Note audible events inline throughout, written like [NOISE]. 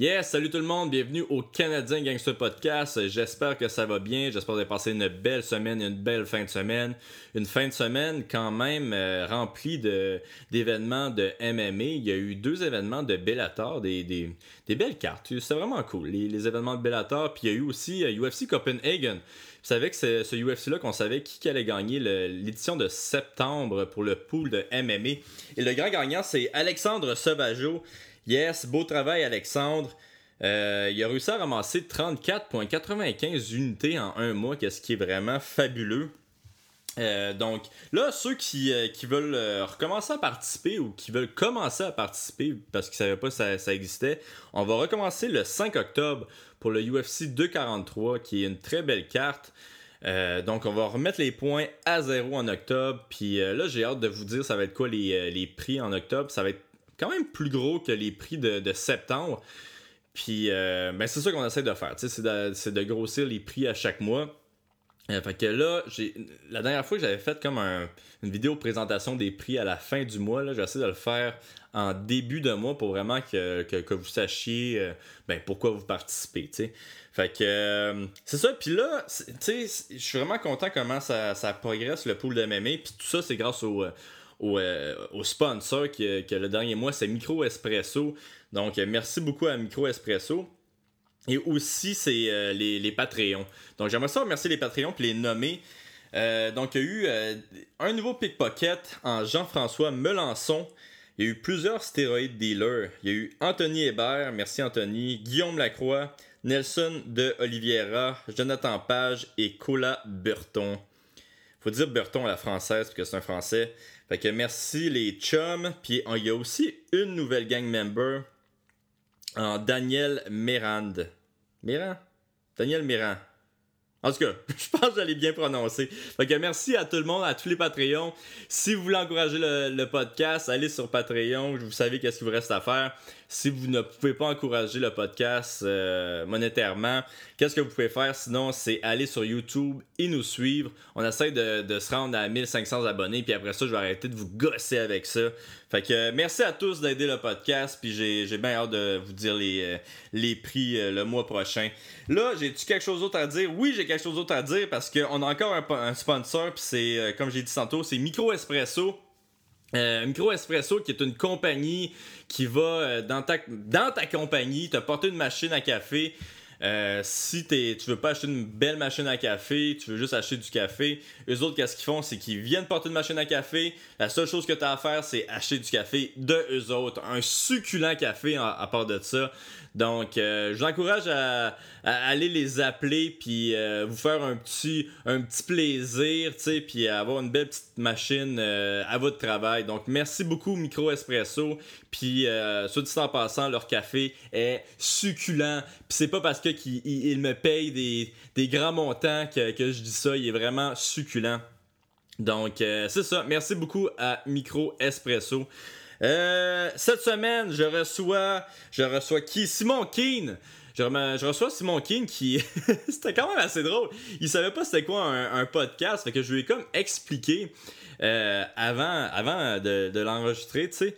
Yes, salut tout le monde, bienvenue au Canadien Gangster Podcast. J'espère que ça va bien, j'espère que vous avez passé une belle semaine, une belle fin de semaine. Une fin de semaine quand même euh, remplie d'événements de MMA. Il y a eu deux événements de Bellator, des, des, des belles cartes. C'est vraiment cool, les, événements de Bellator. Puis il y a eu aussi UFC euh, Copenhagen. Vous savez que c'est ce UFC-là qu'on savait qui allait gagner l'édition de septembre pour le pool de MMA. Et le grand gagnant, c'est Alexandre Sauvageau. Yes, beau travail, Alexandre. Euh, il a réussi à ramasser 34,95 unités en un mois, ce qui est vraiment fabuleux. Euh, donc là, ceux qui, euh, veulent recommencer à participer ou qui veulent commencer à participer parce qu'ils ne savaient pas que ça, ça, existait, on va recommencer le 5 octobre pour le UFC 243 qui est une très belle carte. donc on va remettre les points à zéro en octobre. Puis là, j'ai hâte de vous dire ça va être quoi les, les prix en octobre? Ça va être quand même plus gros que les prix de, septembre. Puis, euh, ben, c'est ça qu'on essaie de faire. C'est de, grossir les prix à chaque mois. Euh, fait que là, la dernière fois que j'avais fait comme une vidéo présentation des prix à la fin du mois, j'essaie de le faire en début de mois pour vraiment que, vous sachiez euh, ben, pourquoi vous participez. Fait que c'est ça. Puis là, je suis vraiment content comment ça, ça progresse le pool de MMA. Puis tout ça, c'est grâce au euh, au, sponsor que, le dernier mois, c'est Micro Espresso. Donc, euh, merci beaucoup à Micro Espresso. Et aussi, c'est euh, les, les, Patreons. Donc, j'aimerais ça remercier les Patreons puis les nommer. donc, il y a eu un nouveau pickpocket en Jean-François Melançon. Il y a eu plusieurs stéroïdes dealers. Il y a eu Anthony Hébert, merci Anthony, Guillaume Lacroix, Nelson de Oliveira, Jonathan Page et Cola Burton. Faut dire Burton à la française parce que c'est un français. Fait que merci les chums. Puis il y a aussi une nouvelle gang member Daniel Mérand. Mérand? Daniel Mérand. En tout cas, [LAUGHS] je pense que j'allais bien prononcer. Fait que merci à tout le monde, à tous les Patreons. Si vous voulez encourager le, podcast, allez sur Patreon. Vous savez qu'est-ce qu'il vous reste à faire. Si vous ne pouvez pas encourager le podcast euh, monétairement, qu'est-ce que vous pouvez faire? Sinon C'est aller sur YouTube et nous suivre. On essaie de, se rendre à 1500 abonnés. Puis après ça, je vais arrêter de vous gosser avec ça. Fait que euh, merci à tous d'aider le podcast. Puis j'ai bien hâte de vous dire les, euh, les prix le mois prochain. Là, j'ai-tu quelque chose d'autre à dire? Oui, j'ai quelque chose d'autre à dire parce qu'on a encore un, sponsor. Puis c'est, comme j'ai dit tantôt, c'est Micro Espresso. Euh, Micro Espresso, qui est une compagnie qui va euh, dans, ta, dans ta compagnie te porter une machine à café. Euh, si t'es, tu veux pas acheter une belle machine à café, tu veux juste acheter du café, eux autres, qu'est-ce qu'ils font? C'est qu'ils viennent porter une machine à café. La seule chose que tu as à faire, c'est acheter du café de eux autres. Un succulent café à part de ça. Donc, euh, je vous encourage à, aller les appeler puis euh, vous faire un petit, un petit plaisir, tu sais, puis avoir une belle petite machine euh, à votre travail. Donc, merci beaucoup Micro Espresso. Puis, soit dit en passant, leur café est succulent. Puis, c'est pas parce qu'ils me payent des, des grands montants que, que je dis ça. Il est vraiment succulent. Donc, c'est ça. Merci beaucoup à Micro Espresso. Euh, cette semaine, je reçois, je reçois qui? Simon Keane. Je, reçois Simon Keane qui. [LAUGHS] c'était quand même assez drôle. Il savait pas c'était quoi un, podcast. Fait que je lui ai comme expliqué euh, avant, avant de, l'enregistrer, tu sais.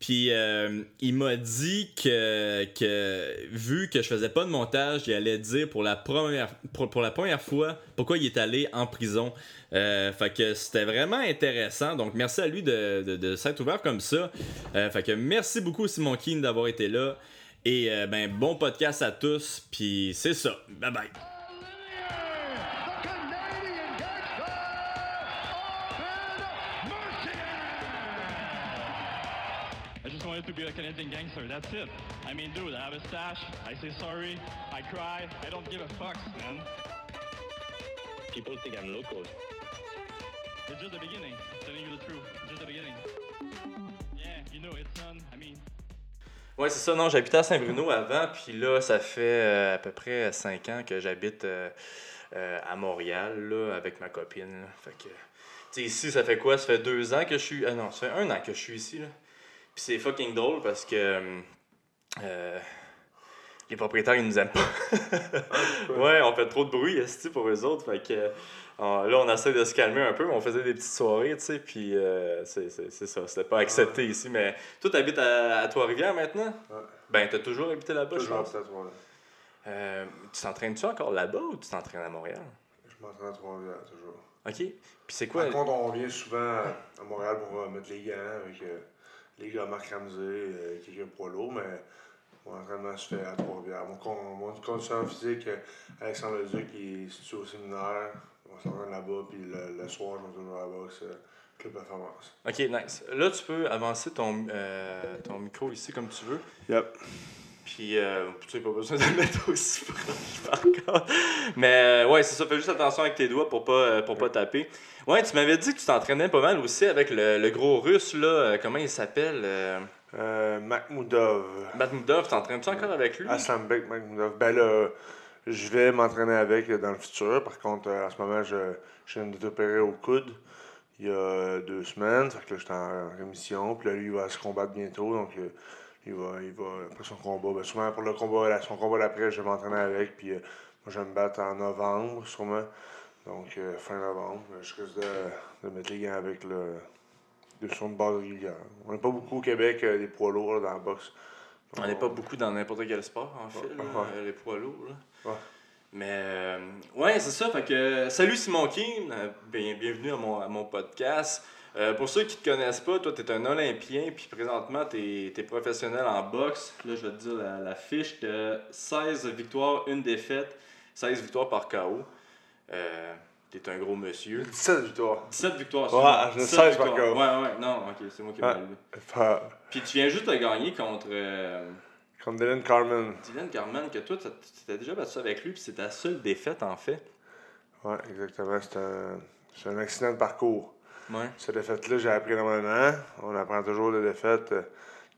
Puis euh, il m'a dit que, que, vu que je faisais pas de montage, il allait dire pour la première, pour, la première fois pourquoi il est allé en prison. Euh, fait que c'était vraiment intéressant. Donc merci à lui de, de, s'être ouvert comme ça. Euh, fait que merci beaucoup Simon Keane d'avoir été là. Et ben bon podcast à tous. Puis c'est ça. Bye bye. to be a Canadian gangster. That's it. I mean, dude, I have a stash. I say sorry. I cry. I don't give a fuck, man. People think I'm local. It's just the beginning. I'm telling you the truth. It's just the beginning. Yeah, you know, it's on. I mean. Ouais, c'est ça. Non, j'habitais à Saint-Bruno avant, puis là, ça fait euh, à peu près 5 ans que j'habite euh, euh, à Montréal, là, avec ma copine. Là. Fait que, tu sais, ici, ça fait quoi? Ça fait deux ans que je suis. Ah non, ça fait un an que je suis ici, là. Puis c'est fucking drôle parce que euh, les propriétaires, ils nous aiment pas. [LAUGHS] ouais, on fait trop de bruit, esti, pour eux autres. Fait que, euh, là, on essaie de se calmer un peu, mais on faisait des petites soirées, tu sais, puis euh, c'est ça. C'était pas accepté ici. Mais toi, t'habites à, à Trois-Rivières maintenant? Ouais. Ben, t'as toujours habité là-bas, je Toujours pense. à Trois-Rivières. Euh, tu t'entraînes-tu encore là-bas ou tu t'entraînes à Montréal? Je m'entraîne à Trois-Rivières, toujours. OK. Puis c'est quoi? Par contre, on vient souvent à Montréal pour euh, mettre les gants avec euh, les gars Marc Ramsey, euh, qui est un poids lourd, mais mon entraînement se fait à Trois-Rivières. Mon, mon condition physique, Alexandre Leduc, il est situé au séminaire. On s'entraîne là-bas, puis le, le soir, je me toujours à la boxe, euh, Club Performance. Ok, nice. Là, tu peux avancer ton, euh, ton micro ici comme tu veux. Yep. Puis, euh, tu n'as pas besoin de le mettre aussi proche par contre. Mais, euh, ouais, c'est ça. Fais juste attention avec tes doigts pour pas, euh, pour pas taper. Ouais, tu m'avais dit que tu t'entraînais pas mal aussi avec le, le gros russe, là. comment il s'appelle euh, Euh, Makhmoudov. T'entraînes-tu encore avec lui? Aslambek Makhmoudov. Ben là, je vais m'entraîner avec dans le futur. Par contre, euh, en ce moment, je, je viens d'être opéré au coude il y a deux semaines. Fait que j'étais en rémission. Puis là, lui, il va se combattre bientôt. Donc, euh, il va, il va, après son combat, ben, sûrement pour le combat, son combat d'après, je vais m'entraîner avec. Puis euh, moi, je vais me battre en novembre, sûrement. Donc, fin novembre. Je risque de, de mettre les avec le, de son de base régulière. On n'est pas beaucoup au Québec des poids lourds dans la boxe. On n'est pas beaucoup dans n'importe quel sport, en fait, là, Ouais. euh, les poids lourds. Là. Ouais. Mais, euh, ouais, c'est ça. Fait que, euh, salut Simon euh, bien, bienvenue à mon, à mon podcast. Euh, pour ceux qui te connaissent pas, toi, tu es un Olympien, puis présentement, tu es, professionnel en boxe. Là, je vais te dire la, la fiche de 16 victoires, une défaite, 16 victoires par KO. Euh, tu es un gros monsieur. 17 victoires. 17 victoires. Ouais, je 17 16 par victoires. KO. Ouais, ouais, non, ok, c'est moi qui ai mal lu. Puis tu viens juste de gagner contre. euh, Comme Dylan Carmen. Dylan Garman, que toi, tu t'étais déjà battu avec lui, puis c'est ta seule défaite, en fait. Ouais, exactement. C'est un, c'est un accident de parcours. Ouais. Cette défaite-là, j'ai appris énormément. On apprend toujours de défaites. Euh,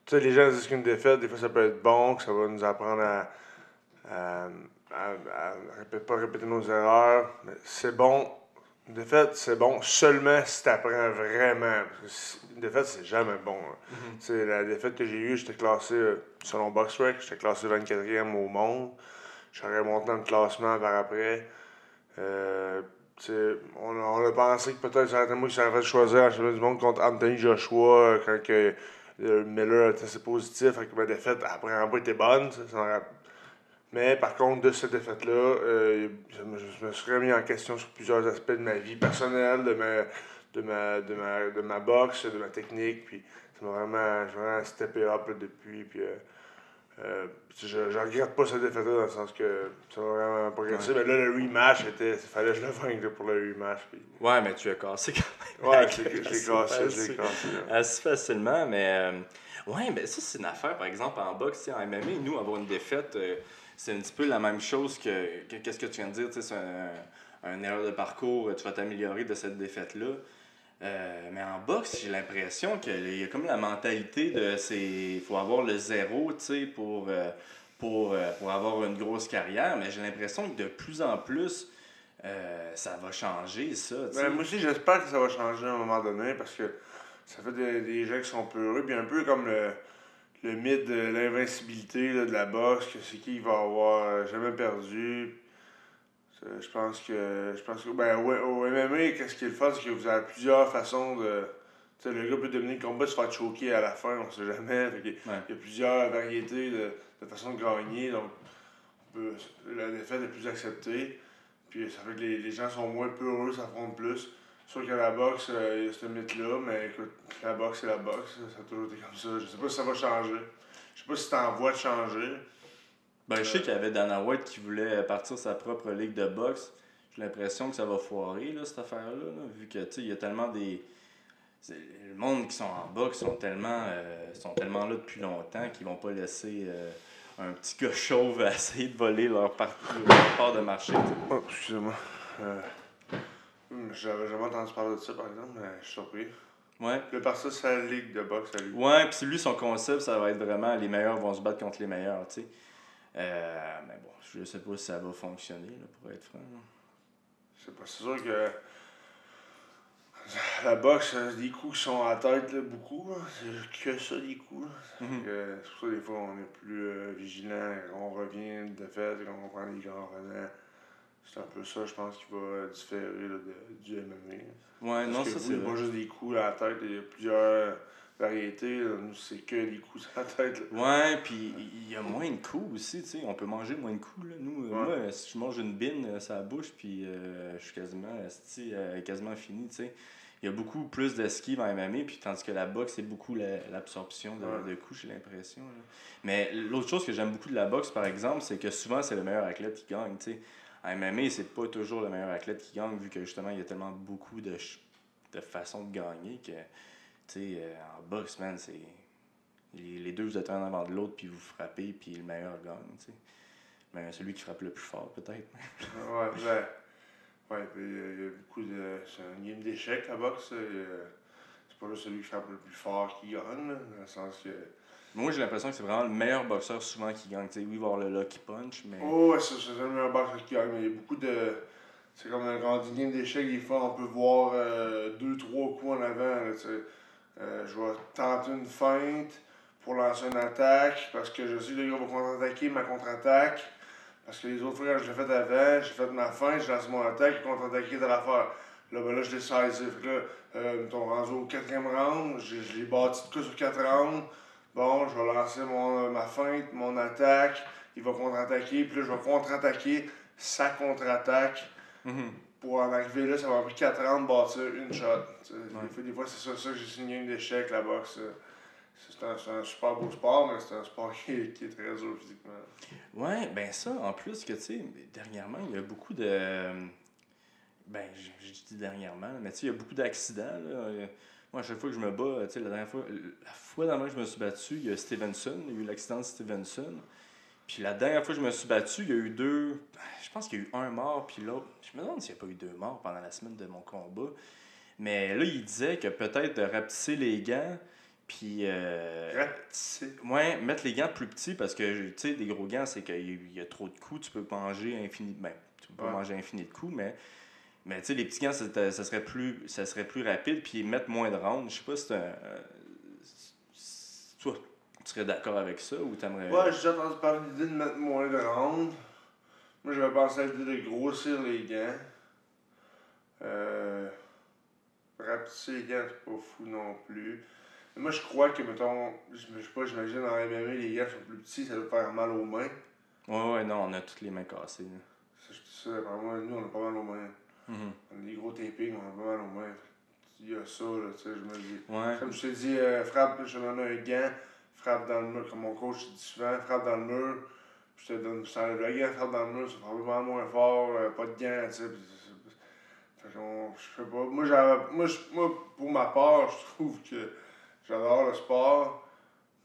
Tu sais, les gens disent qu'une défaite, des fois, ça peut être bon, que ça va nous apprendre à. à, répé- pas répéter nos erreurs. Mais c'est bon. Une défaite, c'est bon seulement si tu apprends vraiment. Parce que si- Une défaite, c'est jamais bon. sais, la défaite que j'ai eue, j'étais classé, euh, selon BoxRec, j'étais classé 24e au monde. J'aurais monté dans le classement par après. Euh, on, a- on a pensé que peut-être été moi qui s'aurait fait choisir en championnat du monde contre Anthony Joshua euh, quand que, euh, Miller était assez positif. Fait que ma défaite, après, n'a pas été bonne. ça, ça aurait- Mais par contre, de cette défaite-là, euh, je, me, suis remis en question sur plusieurs aspects de ma vie personnelle, de ma, de ma, de ma, de ma boxe, de ma technique. Puis ça m'a vraiment, vraiment steppé up là, depuis. Puis, euh, euh, je, je regrette pas cette défaite-là dans le sens que ça m'a vraiment progressé. Mais là, le rematch, était, il fallait que je le vaincre là, pour le rematch. Puis... Ouais, mais tu as cassé quand même. Ouais, je l'ai cassé, je assez- l'ai cassé. là. Assez facilement, mais. ouais, mais ça, c'est une affaire, par exemple, en boxe, en MMA, nous, avoir une défaite, c'est un petit peu la même chose que. que- Qu'est-ce que tu viens de dire, tu sais, c'est un, un erreur de parcours, tu vas t'améliorer de cette défaite-là. Euh, mais en boxe, j'ai l'impression qu'il y a comme la mentalité de c'est il faut avoir le zéro tu sais, pour, euh, pour, euh, pour avoir une grosse carrière. Mais j'ai l'impression que de plus en plus, euh, ça va changer ça. Ben, moi aussi, j'espère que ça va changer à un moment donné parce que ça fait des, des gens qui sont peureux. Puis un peu comme le, le mythe de l'invincibilité de la boxe, que c'est qui va avoir euh, jamais perdu. Je pense que. Je pense que. Ben, ouais, au MMA, qu'est-ce qui est le fun, c'est que vous avez plusieurs façons de. Tu sais, le gars peut dominer le combat, se faire choquer à la fin, on sait jamais. Ouais. Il y a plusieurs variétés de, de façons de gagner. Donc, on peut- la défaite est plus acceptée. Puis ça fait que les, les gens sont moins peureux, s'affrontent plus. Sûr que la boxe, euh, il y a ce mythe-là, mais écoute, la boxe, c'est la boxe. Ça a toujours été comme ça. Je sais pas si ça va changer. Je sais pas si c'est en voie de changer. Ben, je sais qu'il y avait Dana White qui voulait partir sa propre ligue de boxe. J'ai l'impression que ça va foirer, là, cette affaire-là, là, vu que, tu sais, il y a tellement des... Le monde qui sont en boxe sont tellement, euh, sont tellement là depuis longtemps qu'ils vont pas laisser euh, un petit gars [LAUGHS] chauve essayer de voler leur, part... leur part de marché. Oh, excusez-moi. Euh, J'avais jamais entendu parler de ça, par exemple, mais je suis surpris. Ouais. Le parti, c'est la ligue de boxe à lui. Ouais, puis lui, son concept, ça va être vraiment les meilleurs vont se battre contre les meilleurs, tu sais. Euh, mais bon, je sais pas si ça va fonctionner, là, pour être franc. là. C'est pas c'est sûr que. La boxe, euh, des coups qui sont à la tête, là, beaucoup. C'est que ça, des coups. Mhm. C'est pour ça des fois on est plus euh, vigilant, on revient de fait, quand on prend les grands revenants. C'est un peu ça, je pense, qui va différer là, de- du MMA. Ouais, Parce non, que ça c'est pas juste des coups à la tête, il y a plusieurs variétés. là. Nous, c'est que des coups à la tête. là. Ouais, puis il y a moins de coups aussi, tu sais. On peut manger moins de coups, là. Nous, euh, Ouais. moi, si je mange une bine, euh, ça bouche, puis euh, je suis quasiment, euh, quasiment fini, tu sais. Il y a beaucoup plus d'esquive en MMA, puis tandis que la boxe, c'est beaucoup la- l'absorption de, Ouais. de coups, j'ai l'impression. Mais l'autre chose que j'aime beaucoup de la boxe, par exemple, c'est que souvent, c'est le meilleur athlète qui gagne, tu sais. En MMA, c'est pas toujours le meilleur athlète qui gagne, vu que justement, il y a tellement beaucoup de, de façons de gagner que, tu sais, euh, en boxe, man, c'est. Les, deux, vous êtes un avant de l'autre, puis vous frappez, puis le meilleur gagne, tu sais. Mais celui qui frappe le plus fort, peut-être. Ouais, ouais. Ouais, puis euh, il y a beaucoup de. C'est un game d'échecs, la boxe. euh, C'est pas juste celui qui frappe le plus fort qui gagne, là, dans le sens que. Moi, j'ai l'impression que c'est vraiment le meilleur boxeur souvent qui gagne. Oui, avoir le lucky punch, mais. Oh, ouais, c'est le meilleur boxeur qui gagne, mais il y a beaucoup de. C'est comme un grand game d'échecs, des fois, on peut voir euh, deux, trois coups en avant. Euh, je vais tenter une feinte pour lancer une attaque, parce que je sais que le gars va contre-attaquer ma contre-attaque. Parce que les autres fois, quand je l'ai fait avant, j'ai fait ma feinte, j'ai lancé mon attaque, il contre-attaqué de l'affaire. Là, ben là, je l'ai saisi. Fait que là, euh, au quatrième round, je l'ai bâti de coup sur quatre rounds. Bon, je vais lancer mon, ma feinte, mon attaque, il va contre-attaquer, puis là, je vais contre-attaquer sa contre-attaque. Mhm. Pour en arriver là, ça m'a pris 4 ans de bâtir une shot. Ouais. Des fois, c'est ça, ça que j'ai signé une d'échecs, la boxe. C'est un, un super beau sport, mais c'est un sport [LAUGHS] qui est, qui est très dur physiquement. Ouais, ben ça, en plus que, tu sais, dernièrement, il y a beaucoup de. Ben, je dis dernièrement, mais tu sais, il y a beaucoup d'accidents, là. Euh, Moi, à chaque fois que je me bats, tu sais, la dernière fois, la fois d'avant que je me suis battu, il y a Stevenson, il y a eu l'accident de Stevenson. Puis la dernière fois que je me suis battu, il y a eu deux. Je pense qu'il y a eu un mort, puis l'autre. Je me demande s'il n'y a pas eu deux morts pendant la semaine de mon combat. Mais là, il disait que peut-être de rapetisser les gants, puis. euh, Rapetisser. Ouais, mettre les gants plus petits parce que, tu sais, des gros gants, c'est qu'il y a- trop de coups, tu peux manger infini. Ben, tu peux pas Ouais. manger infini de coups, mais. Mais tu sais, les petits gants, ça, ça serait plus, ça serait plus rapide, puis mettre moins de rounds. Je sais pas si c'est un. euh, Toi, tu serais d'accord avec ça ou t'aimerais. Ouais, j'ai entendu parler de l'idée de mettre moins de rounds. Moi, j'avais pensé à l'idée de grossir les gants. Euh, rapetisser les gants, c'est pas fou non plus. Mais moi, je crois que, mettons, je sais pas, j'imagine dans MMA, les gants sont plus petits, ça doit faire mal aux mains. Ouais, ouais, non, on a toutes les mains cassées. Ça, je dis ça, vraiment, nous, on a pas mal aux mains. Mhm. A des gros tapings, on a pas mal aux mains. Il y a ça, là, tu sais, je me dis. Ouais. Comme je te dis, euh, frappe, je te donne un gant, frappe dans le mur, comme mon coach dit souvent, frappe dans le mur, puis je te donne, t'enlève le gant, frappe dans le mur, ça frappe vraiment moins fort, euh, pas de gant, tu sais. puis c'est- c'est- Fait qu'on, je sais pas, moi, j'avais, moi, moi, pour ma part, je trouve que j'adore le sport,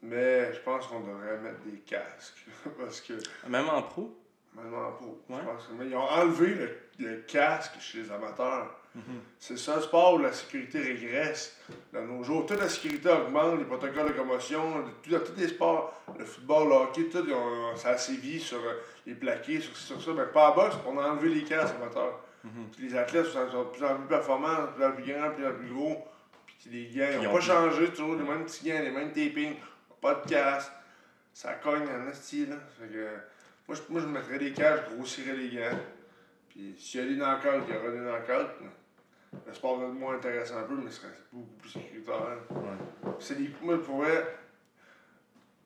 mais je pense qu'on devrait mettre des casques, [LAUGHS] parce que, Même en pro? Même en pro, Ouais. je pense que, mais ils ont enlevé le, le casque chez les amateurs. Mhm. C'est ça le sport où la sécurité régresse dans nos jours. Toute la sécurité augmente, les protocoles de commotion, tout, dans tous les sports, le football, le hockey, tout, ils ont- ça a sévi sur euh, les plaqués, sur, sur ça. Mais pas en boxe, on a enlevé les casques amateurs. Mhm. Puis les athlètes sont, sont de plus en plus performants, de plus en plus grands, de plus en plus gros. Puis les gants, ils n'ont ont pas changé, toujours les mêmes petits gants, les mêmes tapings, pas de casque. Ça cogne en là. Fait que, moi, je, moi, je mettrais des casques, je grossirais les gants. Puis s'il y a des knockouts, il y aura des knockouts. Le sport va être moins intéressant un peu, mais ce serait beaucoup plus sécuritaire. Ouais. C'est des. Moi, pour vrai,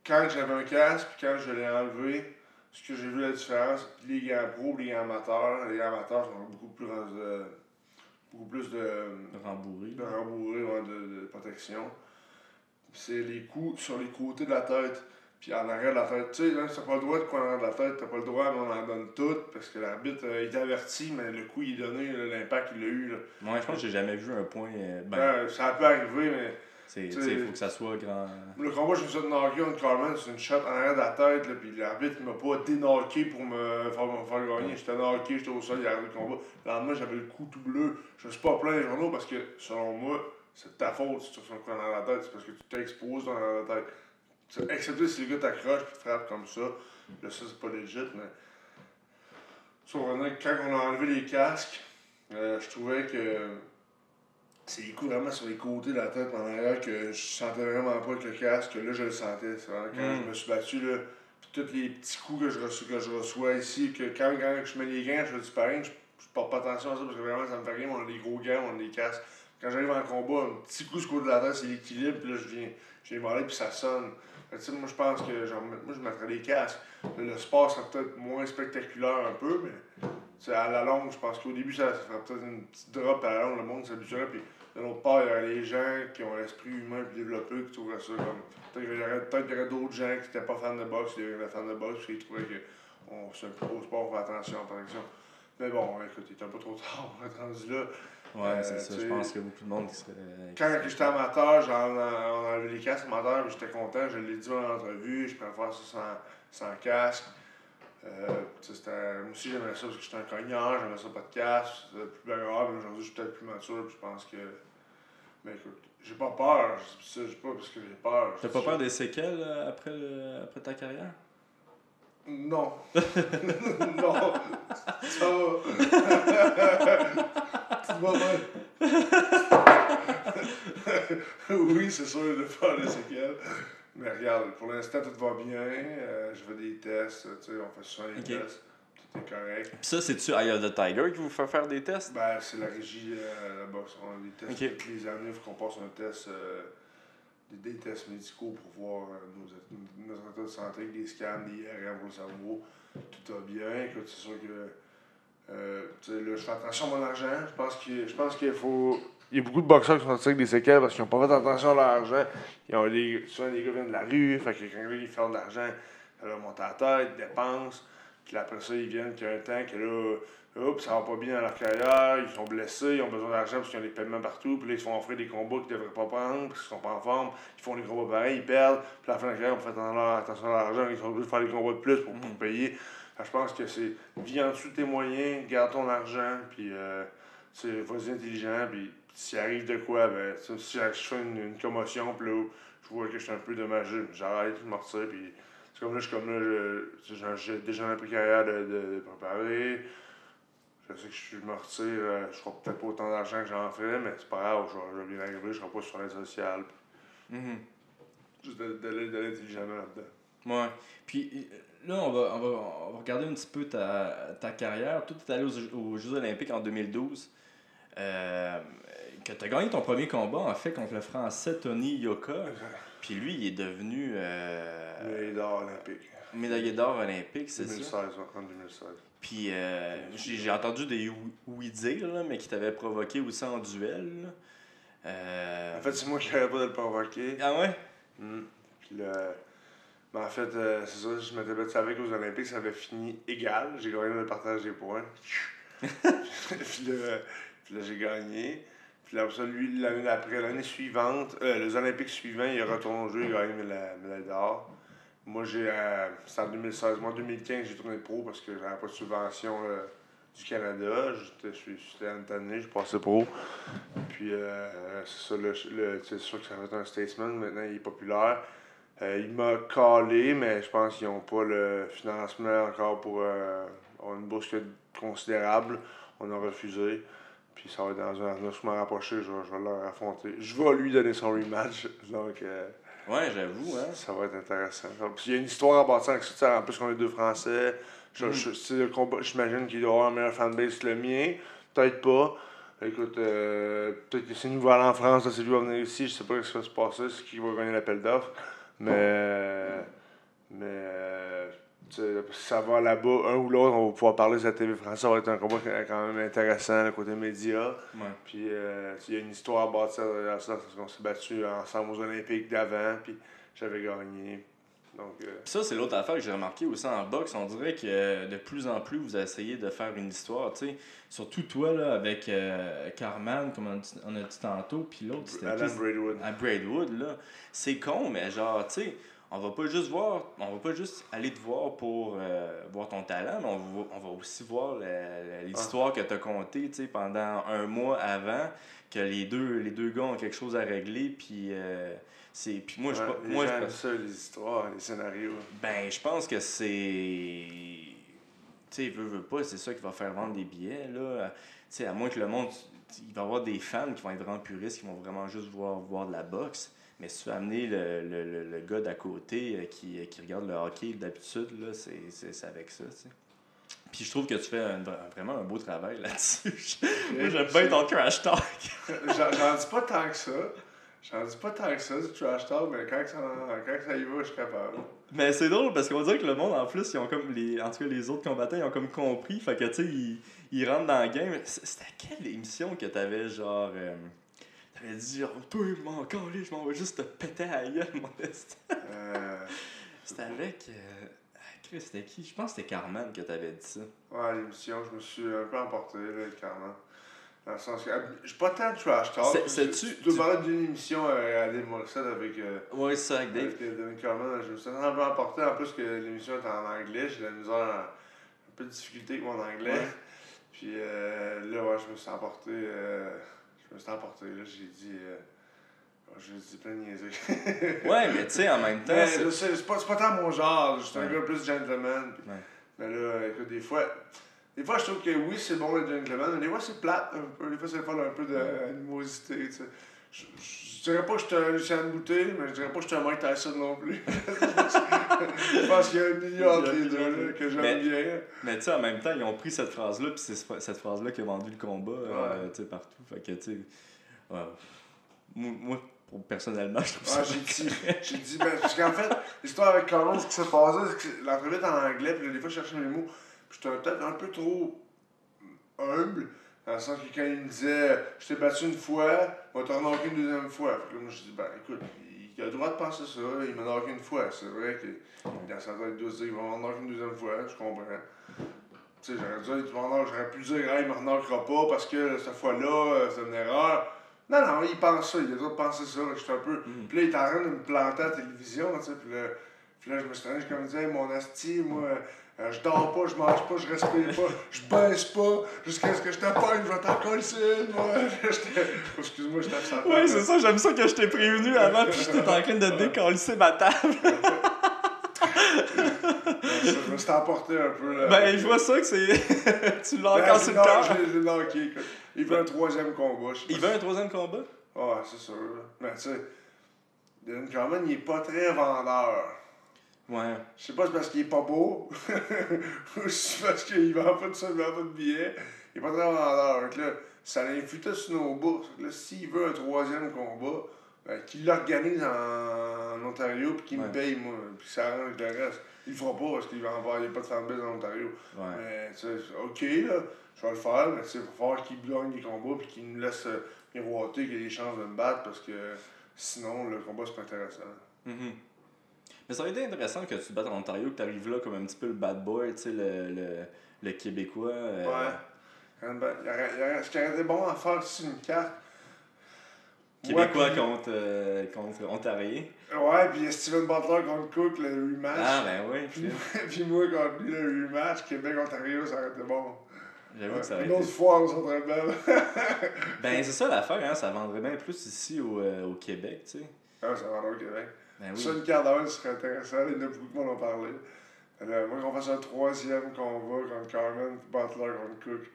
quand j'avais un casque, puis quand je l'ai enlevé, ce que j'ai vu la différence, les gants pro, les gants amateurs, les gants amateurs sont beaucoup plus. euh, beaucoup plus de. Rembourré. de rembourré, ouais, de, de protection. C'est les coups sur les côtés de la tête, puis en arrière de la tête. Tu sais, là, t'as pas le droit de quoi en arrière de la tête, t'as pas le droit, mais on en donne tout, parce que l'arbitre, euh, il est averti, mais le coup, il est donné, là, l'impact, il l'a eu. Là. Moi, je pense que j'ai jamais vu un point. euh, Ben, Euh, ça peut arriver, mais c'est- tu sais- il faut que ça soit grand. le combat, je me suis fait knocker contre Carmen, c'est une shot en arrière de la tête, là, puis l'arbitre, il m'a pas dénoqué pour me faire, me faire gagner. J'étais knocké, j'étais au sol, il a arrêté le combat. Le lendemain, j'avais le cou tout bleu. Je me suis pas plaint les journaux parce que, selon moi, c'est de ta faute si tu reçois un coup en arrière de la tête, c'est parce que tu t'exposes dans la tête. Excepté si le gars t'accroche et te frappe comme ça. Là, ça, c'est pas legit, mais. Quand on a enlevé les casques, euh, je trouvais que. c'est les coups vraiment sur les côtés de la tête en arrière que je sentais vraiment pas avec le casque. Là, je le sentais. C'est vraiment quand Mm. je me suis battu, là, puis tous les petits coups que je reçois, que je reçois ici, que quand, quand je mets les gants, je fais du sparring, je, je porte pas attention à ça parce que vraiment ça me fait rien. On a des gros gants, on a des casques. Quand j'arrive en combat, un petit coup sur le côté de la tête, c'est l'équilibre, puis là, je viens, je viens m'aller, puis ça sonne. Moi, je pense que genre, moi, je mettrais des casques. Le, sport serait peut-être moins spectaculaire un peu, mais à la longue, je pense qu'au début, ça, ça ferait peut-être une petite drop à la longue, le monde s'habituerait. Puis de l'autre part, il y aurait les gens qui ont l'esprit humain puis développé qui trouveraient ça comme. Peut-être qu'il y aurait, y aurait d'autres gens qui n'étaient pas fans de boxe, qui étaient fans de boxe, qui on, c'est un plus beau sport, on fait attention, par exemple. Mais bon, écoute, il est un peu trop tard pour être rendu là. Ouais, Euh, c'est ça. Je sais, pense qu'il y a beaucoup de monde qui serait. Quand j'étais amateur, j'en on a enlevé les casques amateurs, j'étais content, je l'ai dit dans l'entrevue, je préfère ça sans, sans casque. Euh, sais, moi aussi j'aimais ça parce que j'étais un cognard, j'aimais ça pas de casque, c'était plus bagarre, mais aujourd'hui je suis peut-être plus mature, puis je pense que. Mais écoute, j'ai pas peur, je ça, j'ai pas parce que j'ai peur. T'as pas peur des séquelles euh, après, le- après ta carrière? Non. [LAUGHS] non. [LAUGHS] Bien. [LAUGHS] oui, c'est sûr de faire des séquelles. Mais regarde, pour l'instant, tout va bien. Euh, je fais des tests. Tu sais, on fait souvent des Ok. tests. Tout est correct. Ça, c'est-tu Eye of the Tiger qui vous fait faire des tests? Ben, c'est la régie euh, là-bas. On a des tests toutes les années. Il faut qu'on passe un test, euh, des, des tests médicaux pour voir euh, nos, notre état de santé, des scans, des IRM le cerveau. Tout va bien. Écoute, c'est sûr que euh, là, je fais attention à mon argent. Je pense qu'il je pense qu'il faut. Il y a beaucoup de boxeurs qui sont avec des séquelles parce qu'ils n'ont pas fait attention à leur argent. Ils ont des, souvent, les gars viennent de la rue. Fait que quand ils font de l'argent, ça leur monte à la tête, dépensent. Puis après ça, ils viennent qu'il y a un temps que là, oups, ça va pas bien dans leur carrière, ils sont blessés, ils ont besoin d'argent parce qu'ils ont des paiements partout, puis là, ils se font offrir des combats qu'ils devraient pas prendre parce qu'ils sont pas en forme, ils font des combats pareils, ils perdent, puis à la fin de la carrière, on fait attention à attention à leur argent, ils sont obligés de faire des combats de plus pour, pour payer. Je pense que c'est vis en dessous de tes moyens, garde ton argent, puis euh, vas-y intelligent, puis s'il arrive de quoi, ben, si je fais une, commotion, puis là, je vois que je suis un peu dommagé, j'arrête, je me retire, puis c'est comme là, je suis comme là, j'ai déjà un peu carrière de, de, de préparer. Je sais que je me retire, euh, je ferai peut-être pas autant d'argent que j'en ferais, mais c'est pas grave, je vais, bien arriver, je serai pas sur l'aide sociale. Mhm. Juste de- d'aller intelligemment là-dedans. Ouais. Puis là, on va, on, va, on va regarder un petit peu ta, ta carrière. Toi, tu es allé aux, aux Jeux Olympiques en 2012. Euh, que tu as gagné ton premier combat, en fait, contre le Français Tony Yoka. Puis lui, il est devenu euh, Médaille d'or olympique. médaillé d'or olympique, c'est 2016, ça? en 2016. Puis euh, j'ai entendu des ou- oui-dire, là, mais qui t'avaient provoqué aussi en duel. là. Euh, En fait, c'est moi qui n'avais pas de le provoquer. ah ouais? Mm. Puis là, ben, en fait, euh, c'est ça, je m'étais battu avec aux Olympiques, ça avait fini égal. J'ai gagné le partage des points. [LAUGHS] puis là, là, j'ai gagné. Puis là, ça, lui, l'année d'après, l'année suivante, euh, les Olympiques suivants, il est retourné au jeu, il a gagné la médaille d'or. Moi, j'ai. Euh, c'est en 2016. Moi, en 2015, j'ai tourné pro parce que j'avais pas de subvention euh, du Canada. J'étais j'étais en année, je passais pro. Puis, euh, c'est ça, le, le- c'est sûr que ça être un statesman. Maintenant, il est populaire. Euh, il m'a calé, mais je pense qu'ils n'ont pas le financement encore pour euh, une bourse considérable. On a refusé. Puis ça va être dans un avenir sûrement rapproché, je, vais- je vais leur affronter. Je vais lui donner son rematch. [LAUGHS] Donc, Ouais, j'avoue, hein. ça va être intéressant. Puis il y a une histoire à bâtir avec ça. En plus, qu'on est deux Français. Combat- J'imagine qu'il doit avoir un meilleur fanbase que le mien. Peut-être pas. Écoute, euh, peut-être que si nous aller en France, c'est lui va venir ici. Je sais pas ce qui va se passer, c'est qui va gagner l'appel d'offres. Mais. Mais. Ça va là-bas, un ou l'autre, on va pouvoir parler sur la TV française. Ça va être un combat quand même intéressant, le côté média. Ouais. Puis euh, il y a une histoire à bâtir derrière ça, parce qu'on s'est battu ensemble aux Olympiques d'avant, puis j'avais gagné. Donc, euh, ça, c'est l'autre affaire que j'ai remarqué aussi en boxe. On dirait que euh, de plus en plus, vous essayez de faire une histoire, tu sais. Surtout toi, là, avec euh, Carman, comme on a dit, on a dit tantôt, puis l'autre, c'était qui? Braidwood. à Braidwood, là. C'est con, mais genre, tu sais, on va pas juste voir, on va pas juste aller te voir pour euh, voir ton talent, mais on va, on va aussi voir l'histoire que tu as contée, tu pendant un mois avant, que les deux, les deux gars ont quelque chose à régler, puis euh, c'est... Puis moi, je Ouais, moi, je ça, les histoires, les scénarios. ben, je pense que c'est. sais, veut, veut pas, c'est ça qui va faire vendre des billets, là. Tu sais, à moins que le monde, il va y avoir des fans qui vont être vraiment puristes, qui vont vraiment juste vouloir voir de la boxe. Mais si tu veux amener le, le, le, gars d'à côté euh, qui, qui, regarde le hockey d'habitude, là, c'est, avec ça, tu sais. Puis je trouve que tu fais vraiment un beau travail là-dessus. [LAUGHS] Moi, j'aime bien ton trash talk. [LAUGHS] J'en dis pas tant que ça. J'en dis pas tant que ça du trash talk, mais quand ça, quand ça y va, je suis capable. Mais c'est drôle parce qu'on va dire que le monde, en plus, ils ont comme les. En tout cas, les autres combattants, ils ont comme compris. Fait que, tu sais, ils, ils, rentrent dans le game. C'était quelle émission que t'avais, genre. Euh, t'avais dit, genre, toi, mon je m'en vais juste te péter à la gueule, mon euh... C'était avec. Euh, ah, c'était qui? Je pense que c'était Carmen que t'avais dit ça. Ouais, l'émission, je me suis un peu emporté, là, avec Carmen. Dans le sens que. J'ai pas tant de trash talk. Tu dois parler d'une émission euh, à Dave Morissette avec. Euh, oui, c'est ça, avec Dave. Avec Carmen. Je me suis un peu emporté. En plus que l'émission était en anglais. J'ai de la misère, un peu de difficulté avec mon anglais. Puis euh, là, ouais, je me suis emporté. Euh, je me suis emporté. Là, j'ai dit. Oh, j'ai dit plein de niaiseries. [LAUGHS] ouais, mais tu sais, en même temps. C'est pas, pas tant mon genre. Je suis un gars plus gentleman. Mais là, écoute, des fois. Des fois, je trouve que oui, c'est bon le gentleman, mais des fois, c'est plate un peu. Des fois, c'est faire un peu d'animosité, tu sais. Je, dirais pas que je suis un Lucien Bouté, mais je dirais pas que je suis un Mike Tyson non plus. [LAUGHS] je pense qu'il y a un million entre les deux que j'aime bien. Mais tu sais, en même temps, ils ont pris cette phrase-là, puis c'est cette phrase-là qui a vendu le combat euh, partout. Fait que, tu sais. Ouais. Moi, personnellement, je trouve ça. j'ai dit, [LAUGHS] j'ai dit, ben, parce qu'en fait, l'histoire avec Carlos, ce qui s'est passé, c'est que l'entrevue est en anglais, puis des fois, je cherchais mes mots j'étais peut-être un peu trop humble, dans le sens que quand il me disait Je t'ai battu une fois, on va t'en knocker une deuxième fois. Puis moi, je dis Ben écoute, il a le droit de penser ça, il m'a knocké une fois. C'est vrai que dans sa tête, il doit se dire Il va m'en knocker une deuxième fois, je comprends. Tu sais, j'aurais dû j'aurais pu dire il me knockera pas parce que cette fois-là, euh, c'est une erreur. Non, non, il pense ça, il a le droit de penser ça. J'étais un peu. Mm. Puis là, il est en train de me planter à la télévision, tu sais, puis là, puis là, je me suis rendu, je me disais, mon asti, moi. Euh, je dors pas, je mange pas, je respire pas, je baisse pas, jusqu'à ce que je t'appogne, je vais t'en coller moi. [LAUGHS] Excuse-moi, je tape ça. Ouais, c'est ça, j'aime ça que je t'ai prévenu avant, puis j'étais en train de décoller ma table. je me suis emporté un peu. Là, ben, je vois ça que c'est. [LAUGHS] tu l'as encore sur le cœur. Je l'ai knocké. Il veut un troisième combat. Il veut un troisième combat? Ouais, c'est sûr. Mais tu sais, Dylan Carmen, il est pas très vendeur. Ouais. Je sais pas si c'est parce qu'il est pas beau, [LAUGHS] ou si c'est parce qu'il vend pas de ça, il vend pas de billets. Il est pas très vendeur. Donc là, ça l'influe sur nos bourses. Là, s'il veut un troisième combat, ben, qu'il l'organise en, Ontario puis qu'il me paye, moi, puis ça arrange le reste. Il le fera pas parce qu'il va avoir pas de fanbase en Ontario. Ouais. Mais, tu sais, ok, là, je vais le faire, mais il va falloir qu'il gagne des combats puis qu'il nous laisse euh, miroiter qu'il ait des chances de me battre parce que sinon, le combat, c'est pas intéressant. Mm-hmm. Mais ça aurait été intéressant que tu te battes en Ontario, que tu arrives là comme un petit peu le bad boy, tu sais, le, le, le Québécois. Euh... Ouais. Ce qui aurait été bon à faire, c'est une carte? Québécois contre, euh, contre Ontario. Ouais, puis Steven Butler contre Cook, le rematch. Ah, ben oui. Puis, puis moi contre lui, le rematch, Québec-Ontario, ça aurait été bon. J'avoue que ça aurait Une autre fois, on serait belle. ben, c'est ça l'affaire, hein, ça vendrait bien plus ici au, euh, au Québec, tu sais. Ah, ça vendrait au Québec. Ben Ça, une carte d'heure, serait intéressant. Il y en a beaucoup qui m'en ont parlé. Alors, moi, qu'on fasse un troisième combat contre Carmen, Butler contre Cook.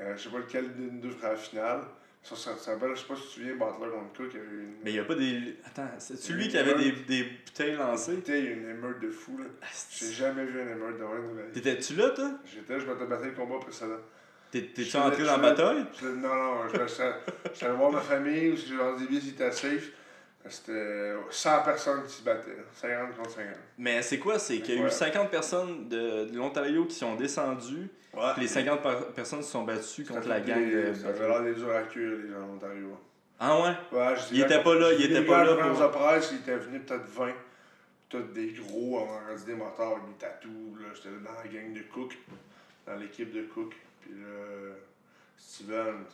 Euh, je sais pas lequel des deux fera la finale. Ça, ça, ça je sais pas si tu te souviens, Butler contre Cook. Il y a eu une... Mais il n'y a pas des. Attends, c'est lui qui avait des, des bouteilles lancées? Il y a une émeute de fou, là. Ah, J'ai jamais vu une émeute de rien T'étais-tu là, toi? J'étais, je m'étais battu le combat précédent. T'es-tu entré dans la bataille Non, non, je suis allé voir ma famille, ou si j'ai des billets, c'était safe. C'était 100 personnes qui se battaient, 50 contre 50. Mais c'est quoi? C'est qu'il y a eu 50 personnes de, de l'Ontario qui sont descendues, ouais. puis les 50 personnes se sont battues contre la gang de. Ça avait l'air des oracles, les gens d'Ontario. Ah ouais? Ouais, je Il était pas là, il était pas là. Pour... la presse, il était venu peut-être 20. Tous des gros, avant des avec des tatous. J'étais dans la gang de Cook, dans l'équipe de Cook. Puis là, Steven.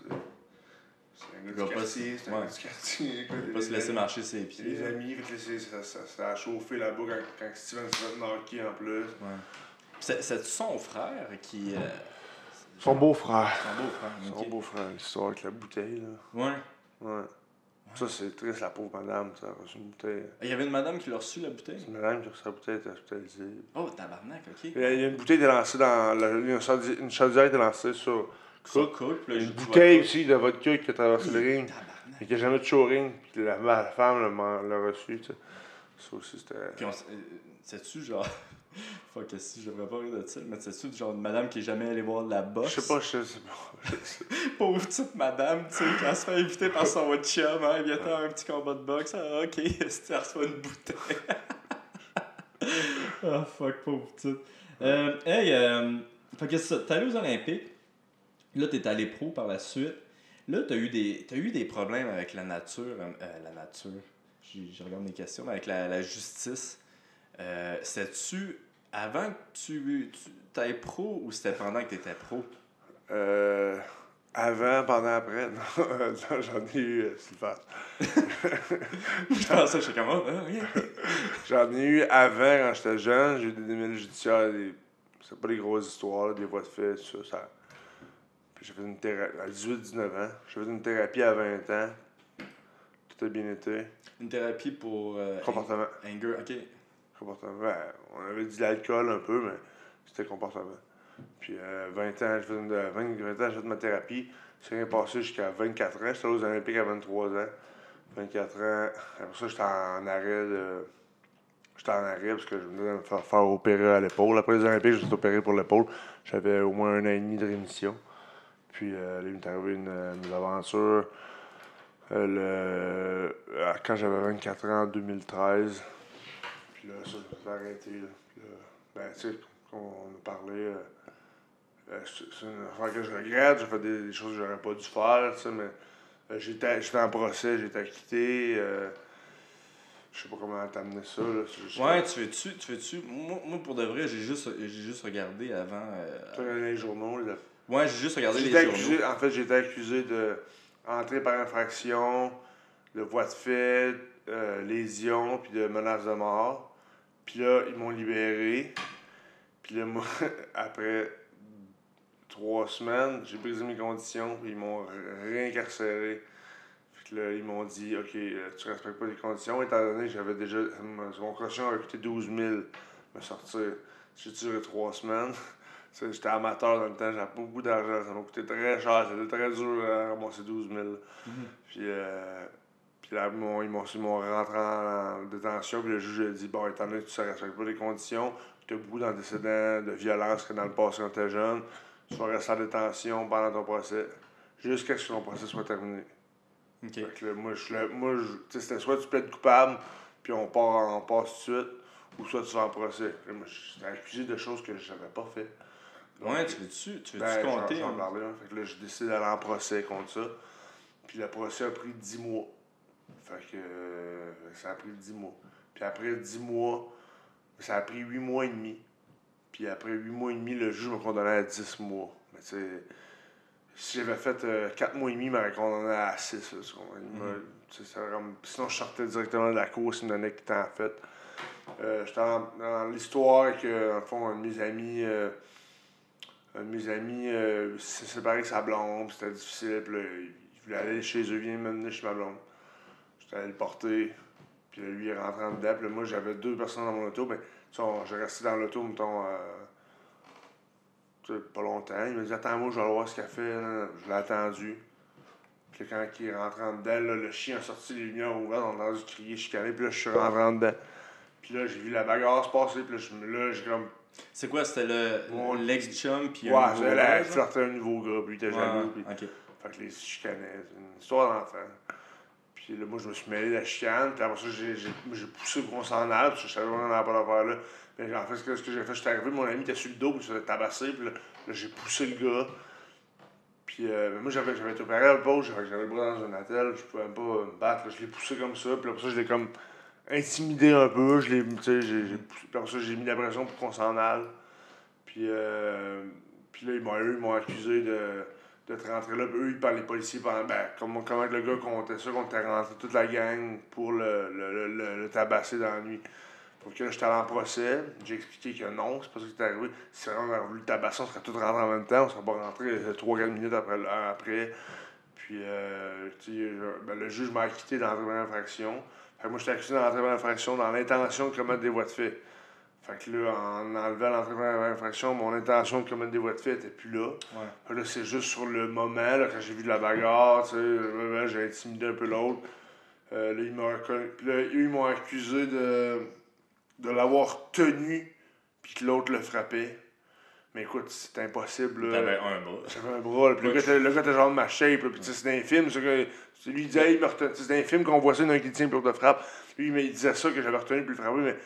C'est un gars du quartier, c'est un gars du quartier. pas se laisser marcher ses pieds. Les amis, ça, ça, ça, a chauffé là-bas quand, quand Steven s'est fait knocker en plus. Ouais. C'est son frère qui. Euh... Son beau-frère. Son beau-frère. Son beau-frère, l'histoire avec la bouteille. Là. Ouais. Ouais. Ça, c'est triste, la pauvre madame. Ça a reçu une bouteille. Il y avait une madame qui l'a reçu, la bouteille? C'est une madame qui a reçu la bouteille, était hospitalisée. Oh, tabarnak, ok. Il y a il y a une bouteille qui est lancée dans. la- une chaudière qui est lancée sur. Cook, cook, Une je- bouteille aussi de vodka qui a traversé le ring. Et qui a jamais touché au ring. Puis la, la femme l'a reçu, tu sais. Ça aussi, c'était. Puis on s- euh, sais-tu, genre. [LAUGHS] Fuck, si je devrais pas rire de ça, mais sais-tu, genre, une madame qui est jamais allée voir de la Je boxe? sais pas, je sais pas. [LAUGHS] Pauvre petite madame, tu sais, quand elle se fait inviter par son chum, hein, viens faire un petit combat de boxe, ah, ok, [LAUGHS] tu reçois une bouteille? Ah, fuck, pauvre petite. Euh, hey, euh, fait que c'est ça, t'es allé aux Olympiques, là, t'es allé pro par la suite, là, t'as eu des, t'as eu des problèmes avec la nature, euh, euh, la nature, j'ai je regarde mes questions, mais avec la, la justice. Euh, C'était-tu avant que tu, tu ailles pro ou c'était pendant que t'étais pro? Euh, avant, pendant, après. [LAUGHS] Non, euh, non, j'en ai eu. euh, c'est fast. [LAUGHS] Je pensais, je oh, ok. [LAUGHS] J'en ai eu avant, quand j'étais jeune. J'ai eu des démêlés judiciaires. Des... C'est pas des grosses histoires, là, des voies de fait, tout ça. ça... J'ai fait une thérapie à 18-19 ans. J'ai fait une thérapie à 20 ans. Tout a bien été. Une thérapie pour euh, Comportement. anger, ok. Comportement. On avait dit l'alcool un peu, mais c'était comportement. Puis euh, 20 ans, j'ai fait, une, 20, 20 ans, j'ai fait ma thérapie. C'est rien passé jusqu'à 24 ans. J'étais aux Olympiques à 23 ans. 24 ans. Après ça, j'étais en arrêt de. J'étais en arrêt parce que je venais de me faire, faire opérer à l'épaule. Après les Olympiques, je suis opéré pour l'épaule. J'avais au moins un an et demi de rémission. Puis euh, là, il m'est arrivé une, une aventure. euh, le, euh, quand j'avais 24 ans en 2013. Puis là, ça, s'est arrêté. Là. Puis là, ben, tu sais, on a parlé. euh, euh, c'est une affaire que je regrette. J'ai fait des, des choses que j'aurais pas dû faire, tu sais, mais euh, j'étais j'étais en procès, j'ai été acquitté. euh, je sais pas comment t'amener ça. Là. Juste Ouais, tu veux-tu, tu veux-tu, moi, moi, pour de vrai, j'ai juste, j'ai juste regardé avant. euh, Tu regardes les journaux. les- Ouais, j'ai juste regardé les journaux. accusé, en fait, j'ai été accusé de entrer par infraction, de voie de fait, euh, lésion, puis de menace de mort. Puis là, ils m'ont libéré. Puis là, moi, [LAUGHS] après trois semaines, j'ai brisé mes conditions, puis ils m'ont réincarcéré. Que là, ils m'ont dit, OK, euh, tu respectes pas les conditions, étant donné que j'avais déjà. Mon caution avait coûté 12 000 me sortir. J'ai duré trois semaines. J'étais amateur dans le temps, j'avais pas beaucoup d'argent, ça m'a coûté très cher, c'était très dur à ramasser 12 000. Puis, euh, puis là, ils m'ont- ils rentré en, en détention, puis le juge a dit Bon, étant donné que tu ne respectes pas les conditions, tu as beaucoup d'antécédents de violence que dans le passé quand tu étais jeune, tu vas rester en détention pendant ton procès, jusqu'à ce que ton procès soit terminé. Fait que là, moi, je, le- moi je- c'était soit tu plaides coupable, puis on part on passe tout de suite, ou soit tu vas en procès. J'étais accusé de choses que je n'avais pas fait. Donc, Ouais, tu veux-tu, tu ben, compter? J'en hein? parlais, hein. Fait que là, j'ai décidé d'aller en procès contre ça. Puis le procès a pris 10 mois. Fait que euh, ça a pris 10 mois. Puis après 10 mois, ça a pris 8 mois et demi. Puis après 8 mois et demi, le juge m'a condamné à 10 mois. Mais tu sais, si j'avais fait 4 mois et demi, il m'aurait condamné à 6. là, comme- Sinon, je sortais directement de la cour, il me donnait qui en fait. Euh, J'étais dans, l'histoire que, dans le fond, un de mes amis. euh, mes amis euh, s'est séparé avec sa blonde, c'était difficile, puis il voulait aller chez eux, viens m'amener chez ma blonde. J'étais allé le porter, puis lui, il est rentré en dedans, puis moi, j'avais deux personnes dans mon auto, mais on- j'ai resté dans l'auto, mettons, euh, pas longtemps. Il m'a dit, attends-moi, je vais aller voir ce qu'elle fait. Non, non, Je l'ai attendu. Puis quand il est rentré en dedans, le chien a sorti les lumières ouvertes, on a entendu crier, chicaner, puis là, je suis rentré en dedans. Puis là, j'ai vu la bagarre se passer, puis là, je me- là, j'ai comme. C'est quoi, c'était le, Mon- l'ex-chum puis Ouais, elle genre? flirtait un nouveau gars, puis il était jaloux. Puis... Fait que les chicanait. C'est une histoire d'enfant. Puis là, moi, je me suis mêlé de la chicane. Puis après ça, j'ai, j'ai, moi, j'ai poussé pour qu'on s'en aille. Parce que je savais qu'on n'avait pas d'affaire là. Mais en fait, ce que, ce que j'ai fait, j'étais arrivé, mon ami était sur le dos, puis il se faisait tabasser. Puis là, là, j'ai poussé le gars. Puis euh, moi, j'avais, j'avais été opéré à l'épaule. J'avais, j'avais le bras dans un attel. Je pouvais même pas me battre. là. Je l'ai poussé comme ça. Puis après ça, je l'ai comme intimidé un peu. Je l'ai, j'ai, mis la pression pour qu'on s'en aille. Puis, euh, puis là, ils m'ont, eux, ils m'ont accusé de, de te rentrer là. Eux, ils parlaient les policiers pendant. Ben, comment, comment le gars comptait ça, qu'on était rentré toute la gang pour le, le, le, le- tabasser dans la nuit. Pour que là, j'étais allé en procès. J'ai expliqué que non, c'est pas ça qui est arrivé. Si on avait voulu le tabasser, on serait tous rentrés en même temps. On serait pas rentré 3-4 minutes après. après. Puis euh, ben, le juge m'a acquitté dans la première infraction. Fait que moi, j'étais accusé dans la première infraction dans l'intention de commettre des voies de fait. Fait que là, en enlevant la première infraction, mon intention de commettre des voies de fait était plus là. Ouais. Fait que là, c'est juste sur le moment, là, quand j'ai vu de la bagarre, tu sais, j'ai intimidé un peu l'autre. Euh, là, ils m'ont accusé de, de l'avoir tenu, puis que l'autre le frappait. Mais écoute, c'est impossible. T'avais un bras. J'avais un bras, puis le gars le genre de ma shape, puis tu sais, c'est dans les films, lui il disait, c'est dans les films qu'on voit ça, a un qui tient pour de frappe. Lui, mais il disait ça, que j'avais retenu le frappé, mais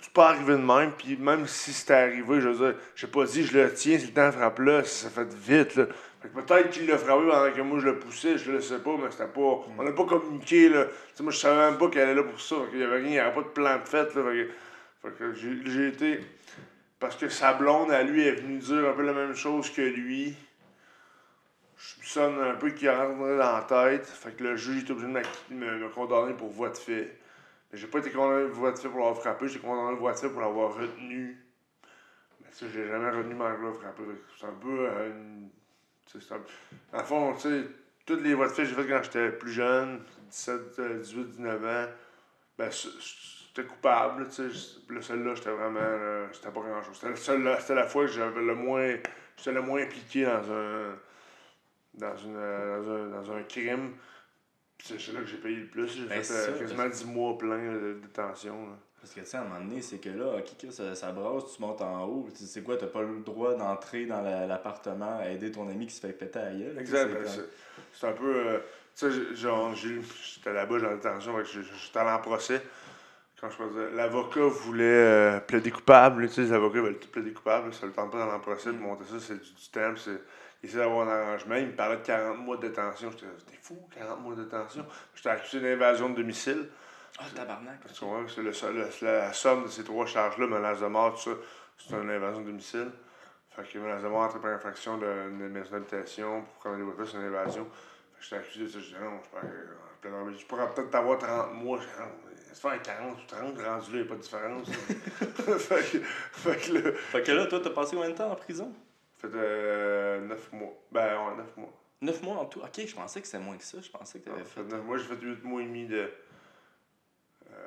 c'est pas arrivé de même, puis même si c'était arrivé, je veux dire, j'ai pas dit je le tiens, c'est le temps frappe là, ça fait vite, là. Fait que peut-être qu'il l'a frappé pendant que moi je le poussais, je le sais pas, mais c'était pas. On n'a pas communiqué, là. Moi je savais même pas qu'elle est là pour ça, fait qu'il y avait rien, il y avait pas de plan de fête, là. Fait que, j'ai été. Parce que sa blonde, à lui, est venue dire un peu la même chose que lui. Je soupçonne un peu qu'il rentre dans la tête. Fait que le juge est obligé de me, me condamner pour voie de fait. Mais j'ai pas été condamné pour voie de fait pour l'avoir frappé, j'ai été condamné pour voie de fait pour l'avoir retenu. Mais ça, j'ai jamais retenu ma gloire frappé. C'est un peu. euh, une- tu sais, un- le fond, tu sais, toutes les voies de fait que j'ai faites quand j'étais plus jeune, 17, euh, 18, 19 ans, ben, j'étais coupable, tu sais. j- Puis là, celle-là, j'étais vraiment. là, C'était pas grand-chose. Le c'était la fois que j'avais le moins. J'étais le moins impliqué dans un. Dans, une, dans, un, dans un crime. C'est là que j'ai payé le plus. J'ai Ben, fait c'est euh, ça, quasiment 10 mois plein de détention. là. Parce que, tu sais, à un moment donné, c'est que là, ok, ça, ça brasse, tu montes en haut. Tu sais, C'est quoi, t'as pas le droit d'entrer dans la- l'appartement à aider ton ami qui se fait péter à gueule. Exact. C'est ben, c'est, un peu. euh, tu sais, genre, j'étais là-bas, j'en détention, j'étais allé en procès. Quand je faisais. L'avocat voulait euh, plaider coupable. Tu sais, les avocats veulent tout plaider coupable. Ça le tente pas dans le procès de monter ça, c'est du, du temps. puis c'est- Il essaie d'avoir un arrangement. Il me parlait de 40 mois de détention. J'étais t'es fou, 40 mois de détention. J'étais accusé d'invasion de domicile. Ah, tabarnak. Tu comprends? C'est le, seul- le- la somme de ces trois charges-là, menace de mort, tout ça, c'est une invasion de domicile. Fait que menace de mort, entrée par infraction de, de maison d'habitation, pour commettre des fait, c'est une invasion. Fait que j'étais accusé de ça. Je disais non, je pourrais, je pourrais peut-être t'avoir 30 mois. Se faire 40 ou 30, rendu là, il n'y a pas de différence. [LAUGHS] fait, que, fait que là, Fait que là, toi, t'as passé combien de temps en prison? Fait euh, 9 mois. Ben, ouais, 9 mois. 9 mois en tout? Ok, je pensais que c'était moins que ça. Je pensais que t'avais Ouais, fait. fait 9 mois, j'ai fait 8 mois et demi de. Euh,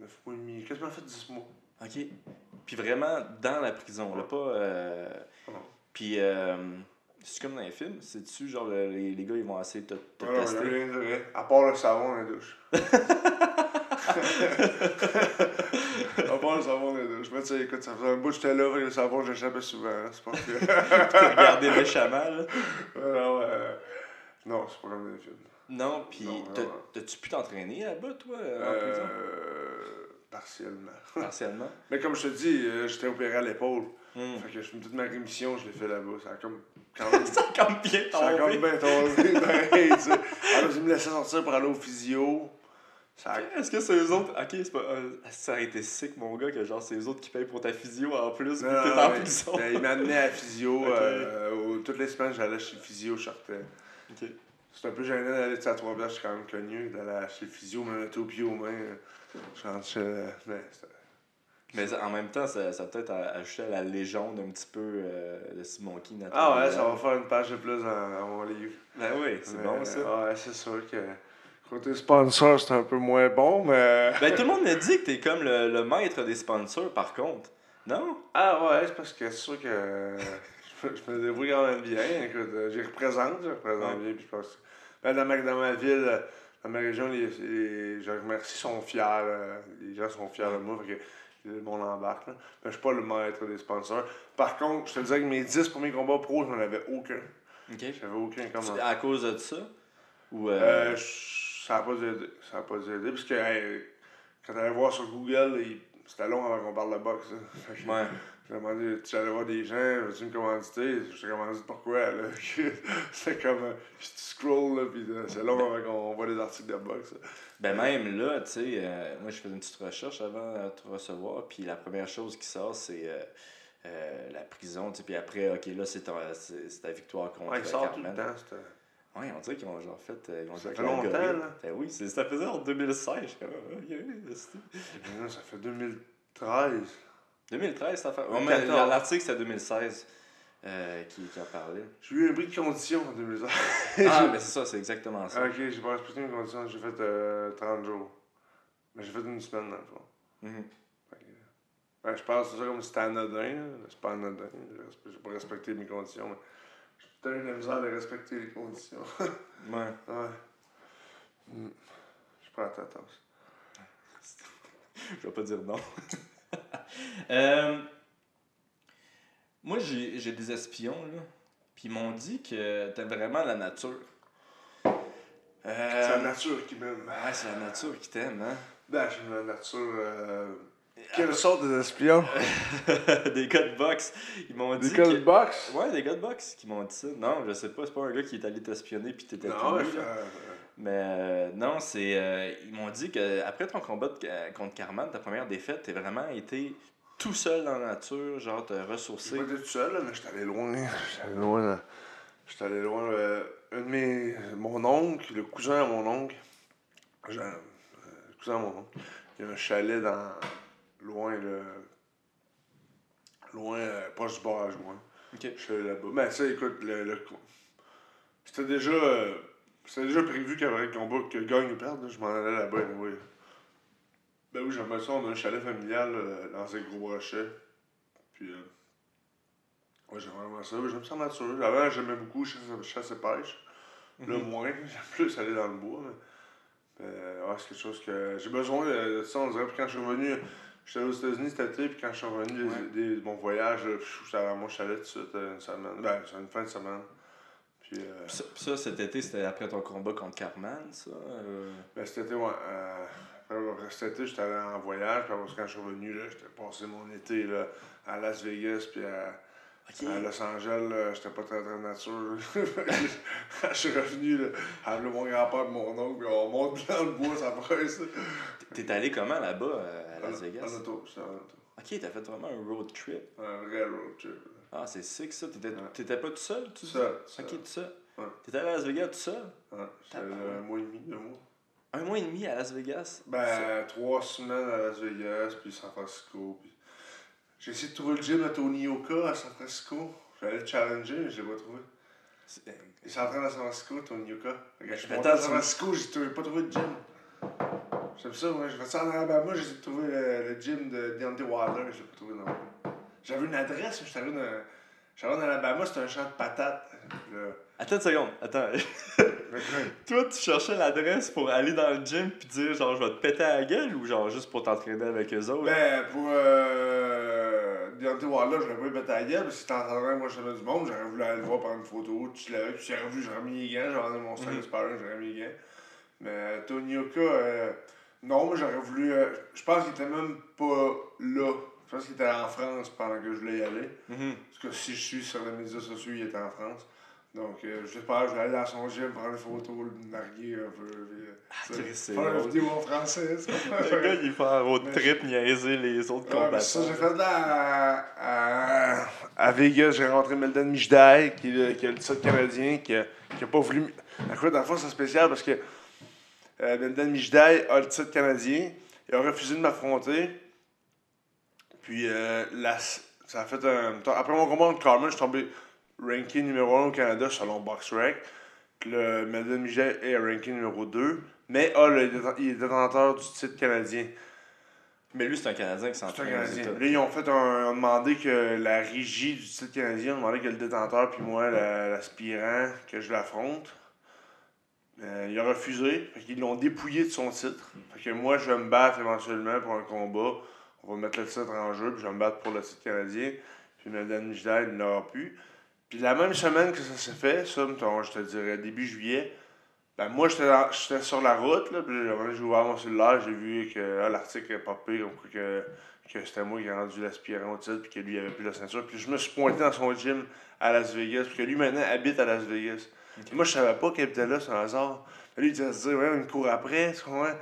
9 mois et demi. Quasiment fait 10 mois. Ok. Puis vraiment dans la prison, là, pas. euh, Ah non. Puis, euh, c'est comme dans les films, c'est-tu genre le- les, les gars ils vont essayer de te, te Ouais, non, tester? rien de. À part le savon dans la douche. [LAUGHS] à part le savon. Mais tu sais, écoute, ça faisait un bout que j'étais là, avec le savon, j'échappais souvent. hein, C'est pas que. [LAUGHS] Te regarder méchamment, là. Ouais, non, euh, non, c'est pas comme films. Non, puis t'as-tu pu t'entraîner là-bas, toi, en prison? Euh, partiellement. [LAUGHS] Partiellement? Mais comme je te dis, euh, j'étais opéré à l'épaule. Hmm. Fait que je- toute ma rémission, je l'ai fait là-bas. Ça a comme. Quand [LAUGHS] même. Ça a comme bien Ça a tombé. comme bien tombé. pareil, tu sais. Alors, ils me laissaient sortir pour aller au physio. Ça Est-ce que c'est eux autres. Ok, c'est pas. euh, ça aurait été sick, mon gars, que genre c'est eux autres qui payent pour ta physio en plus, Non, que t'es non, en mais- prison. ben, il m'amenait à la physio. [LAUGHS] Ok. euh, toutes les semaines, j'allais chez le physio, je sortais. Ok. C'est un peu gênant d'aller à Trois-Rivières, je suis quand même connu, d'aller chez le physio, me mettre au pied aux mains. euh, Je rentre chez. Mais Mais en même temps, ça, ça peut-être ajouté à la légende un petit peu euh, de Simon. Nathan Ah ouais, ça va faire une page de plus dans, dans mon livre. Ben oui, c'est Mais, bon ça. Ouais, c'est sûr que. Côté sponsor, c'est un peu moins bon, mais. Ben tout le monde me dit que t'es comme le, le maître des sponsors, par contre. Non? Ah ouais, c'est parce que c'est sûr que [LAUGHS] je me- je me débrouille quand même bien. Écoute, euh, j'y représente, je représente bien. Puis je pense, ben, dans, ma, dans ma ville, euh, dans ma région, les, les- je remercie, sont fiers. là. Les gens sont fiers de moi. Fait que monde embarque. Là. Mais je suis pas le maître des sponsors. Par contre, je te disais que mes 10 premiers combats pro, je n'en avais aucun. Ok. J'avais aucun comme C'est à cause de ça? Ou. Euh... euh, je- ça n'a pas aidé. Ça n'a pas aidé. Parce que hey, quand tu allais voir sur Google, c'était long avant qu'on parle de boxe. hein. [LAUGHS] Que- ouais. J'ai demandé, tu allais voir des gens, veux-tu me commanditer? Je t'ai commandité pourquoi, là? [LAUGHS] c'est comme, euh, je scroll, là, pis euh, c'est long avant qu'on voit des articles de boxe. Ben même là, tu sais, euh, moi je faisais une petite recherche avant de te recevoir, puis la première chose qui sort, c'est euh, euh, la prison, tu sais, puis après, ok, là c'est ta, victoire contre Ouais, il sort tout le temps. Ouais, on dirait qu'ils ont genre fait. euh, Ils ont Ça fait longtemps, là. Ben oui, ça faisait en 2016, je suis comme, ah, ok, c'est- Mais non, ça fait 2013. 2013, ça fait. Ouais, 2014. mais la- l'article c'est 2016. euh, qui, qui a parlé. J'ai eu un bris de condition en 2016. Ah, mais [LAUGHS] c'est ça, c'est exactement ça. Ok, j'ai pas respecté mes conditions, j'ai fait euh, 30 jours. Mais j'ai fait une semaine dans le fond. Que, ben, je pense que c'est ça comme si c'était anodin. C'est pas anodin. J'ai pas respecté mes conditions, mais peut-être eu la misère de respecter les conditions. [LAUGHS] Ouais. ouais. Mm. Je prends ta tasse. [LAUGHS] Je vais pas dire non. [LAUGHS] Euh, moi, j'ai des espions, là. Puis ils m'ont dit que t'aimes vraiment la nature. C'est Euh, la nature qui m'aime. Ouais, c'est la nature qui t'aime, hein? Ben, j'aime la nature. euh, Quelle sorte des espions [LAUGHS] des gars de boxe. Ils m'ont dit. Des gars de que- boxe? Ouais, des gars de boxe qui m'ont dit ça. Non, je sais pas, c'est pas un gars qui est allé t'espionner puis t'étais tout nu, Mais euh, non, c'est. euh, ils m'ont dit que après ton combat de- euh, contre Carman, ta première défaite, t'as vraiment été tout seul dans la nature, genre te ressourcer. Été tout seul, là, mais j'étais allé loin. J'étais allé loin. là. J'étais allé loin. un de mes. Mon oncle, le cousin à mon oncle. j'ai- euh, le cousin à mon oncle. Il y a un chalet dans. Loin, le. Loin, euh, proche du barrage. Ok. Je suis allé là-bas. Ben, ça, écoute, le. le C'était déjà. euh, C'était déjà prévu qu'après le combat, que gagne ou perde, là, je m'en allais là-bas, oui. Ben oui, j'aimais ça. On a un chalet familial euh, dans ces gros rochers. Puis. euh, Ouais, j'aime vraiment ça. J'aime ça nature. Avant, j'aimais beaucoup chasse, chasse et pêche. Là, Mhm. moins. [LAUGHS] J'aime plus aller dans le bois. Mais, ouais, c'est quelque chose que. J'ai besoin de, de ça, on dirait. Puis quand je suis revenu. J'étais allé aux États-Unis cet été, puis quand je suis revenu des- Ouais. des- de mon voyage, là, pff, j'étais à mon chalet tout de suite, euh, une semaine. Ben, c'est une fin de semaine. Puis, euh, Puis ça, cet été, c'était après ton combat contre Carman, ça? euh, ben, cet été, ouais. euh, après, cet été, j'étais allé en voyage, puis après, quand je suis revenu, j'étais passé mon été là, à Las Vegas, puis à. À Los Angeles, j'étais pas très très nature. Quand [LAUGHS] je suis revenu, là, avec mon grand-père et mon oncle, puis on monte dans le bois, ça presse. T'es allé comment là-bas, euh, à Las Vegas? En auto, c'était en auto. Ok, t'as fait vraiment un road trip. Un vrai road trip. Ah, c'est sick ça. T'étais Ouais. pas tout seul, Tout seul, Ok, tout seul. Ouais. T'étais allé à Las Vegas tout seul? Ouais, j'étais un mois et demi, deux mois. Un mois et demi à Las Vegas? Ben, trois semaines à Las Vegas, puis San Francisco. Puis... J'ai essayé de trouver le gym à Tony Yoka à San Francisco. J'allais le challenger, mais je l'ai pas trouvé. C'est- Il s'entraîne à San Francisco, Tony que Je suis monté à San Francisco, j'ai pas trouvé de gym. J'aime ça, moi. Je fais ça en Alabama, j'ai essayé de trouver le, le gym de Deontay Wilder, je l'ai pas trouvé non plus. J'avais une adresse, mais j'étais arrivé dans. En Alabama, c'était un champ de patates. Là. Attends une seconde, attends. [LAUGHS] Toi, tu cherchais l'adresse pour aller dans le gym puis dire genre je vais te péter à la gueule ou genre juste pour t'entraîner avec eux autres? Ben, pour euh, Deontay Wilder, j'aurais pas eu battre la gueule, parce que c'était en train moi, j'avais du monde, j'aurais voulu aller le voir prendre une photo, tu l'avais, puis j'aurais voulu, j'aurais mis les gants, j'aurais donné mon sac de Mhm. sparring, j'aurais mis les gants. Mais Tony Yoka, euh, non, moi, j'aurais voulu, euh, je pense qu'il était même pas là. Je pense qu'il était en France pendant que je voulais y aller. Mhm. Parce que si je suis sur les médias sociaux, il était en France. Donc, euh, je sais pas, je vais aller dans son gym, prendre une photo, le narguer un peu. puis, euh, c'est faire une vidéo en français. ça. [LAUGHS] Le gars, il fait un road Mais- trip niaiser les autres mais combattants. ça, j'ai fait là à, à, à Vegas, j'ai rencontré Melden Mijday, qui, est le- qui est le titre canadien, qui a, qui a pas voulu. Écoute, dans le fond, c'est spécial parce que euh, Melden Mijday a le titre canadien, il a refusé de m'affronter. Puis, euh, la- ça a fait un. Après mon combat contre Carmen, je suis tombé ranking numéro 1 au Canada selon BoxRec. Puis le Melden Mijday est ranking numéro 2, mais a le, il est détenteur du titre canadien. Mais lui, c'est un Canadien qui C'est un s'entraîne Canadien. États. Là, ils ont fait un. Ont demandé que la régie du titre canadien, ont demandé que le détenteur, puis moi, la- l'aspirant, que je l'affronte. Euh, il a refusé. Fait qu'ils l'ont dépouillé de son titre. Fait que moi, je vais me battre éventuellement pour un combat. On va mettre le titre en jeu, puis je vais me battre pour le titre canadien. Puis Meldan Mijday, il n'aura plus. Puis la même semaine que ça s'est fait, ça, mettons, je te dirais début juillet, ben moi, j'étais sur la route, là, puis j'ai ouvert mon cellulaire, j'ai vu que ah, l'article est popé, comme quoi que, que c'était moi qui ai rendu l'aspirant au titre, puis que lui, il avait plus la ceinture. Puis je me suis pointé dans son gym à Las Vegas, puis que lui, maintenant, habite à Las Vegas. Moi, je savais pas qu'il habitait là, c'est un hasard. Lui, il disait, se dire, ouais, me court après, tu comprends?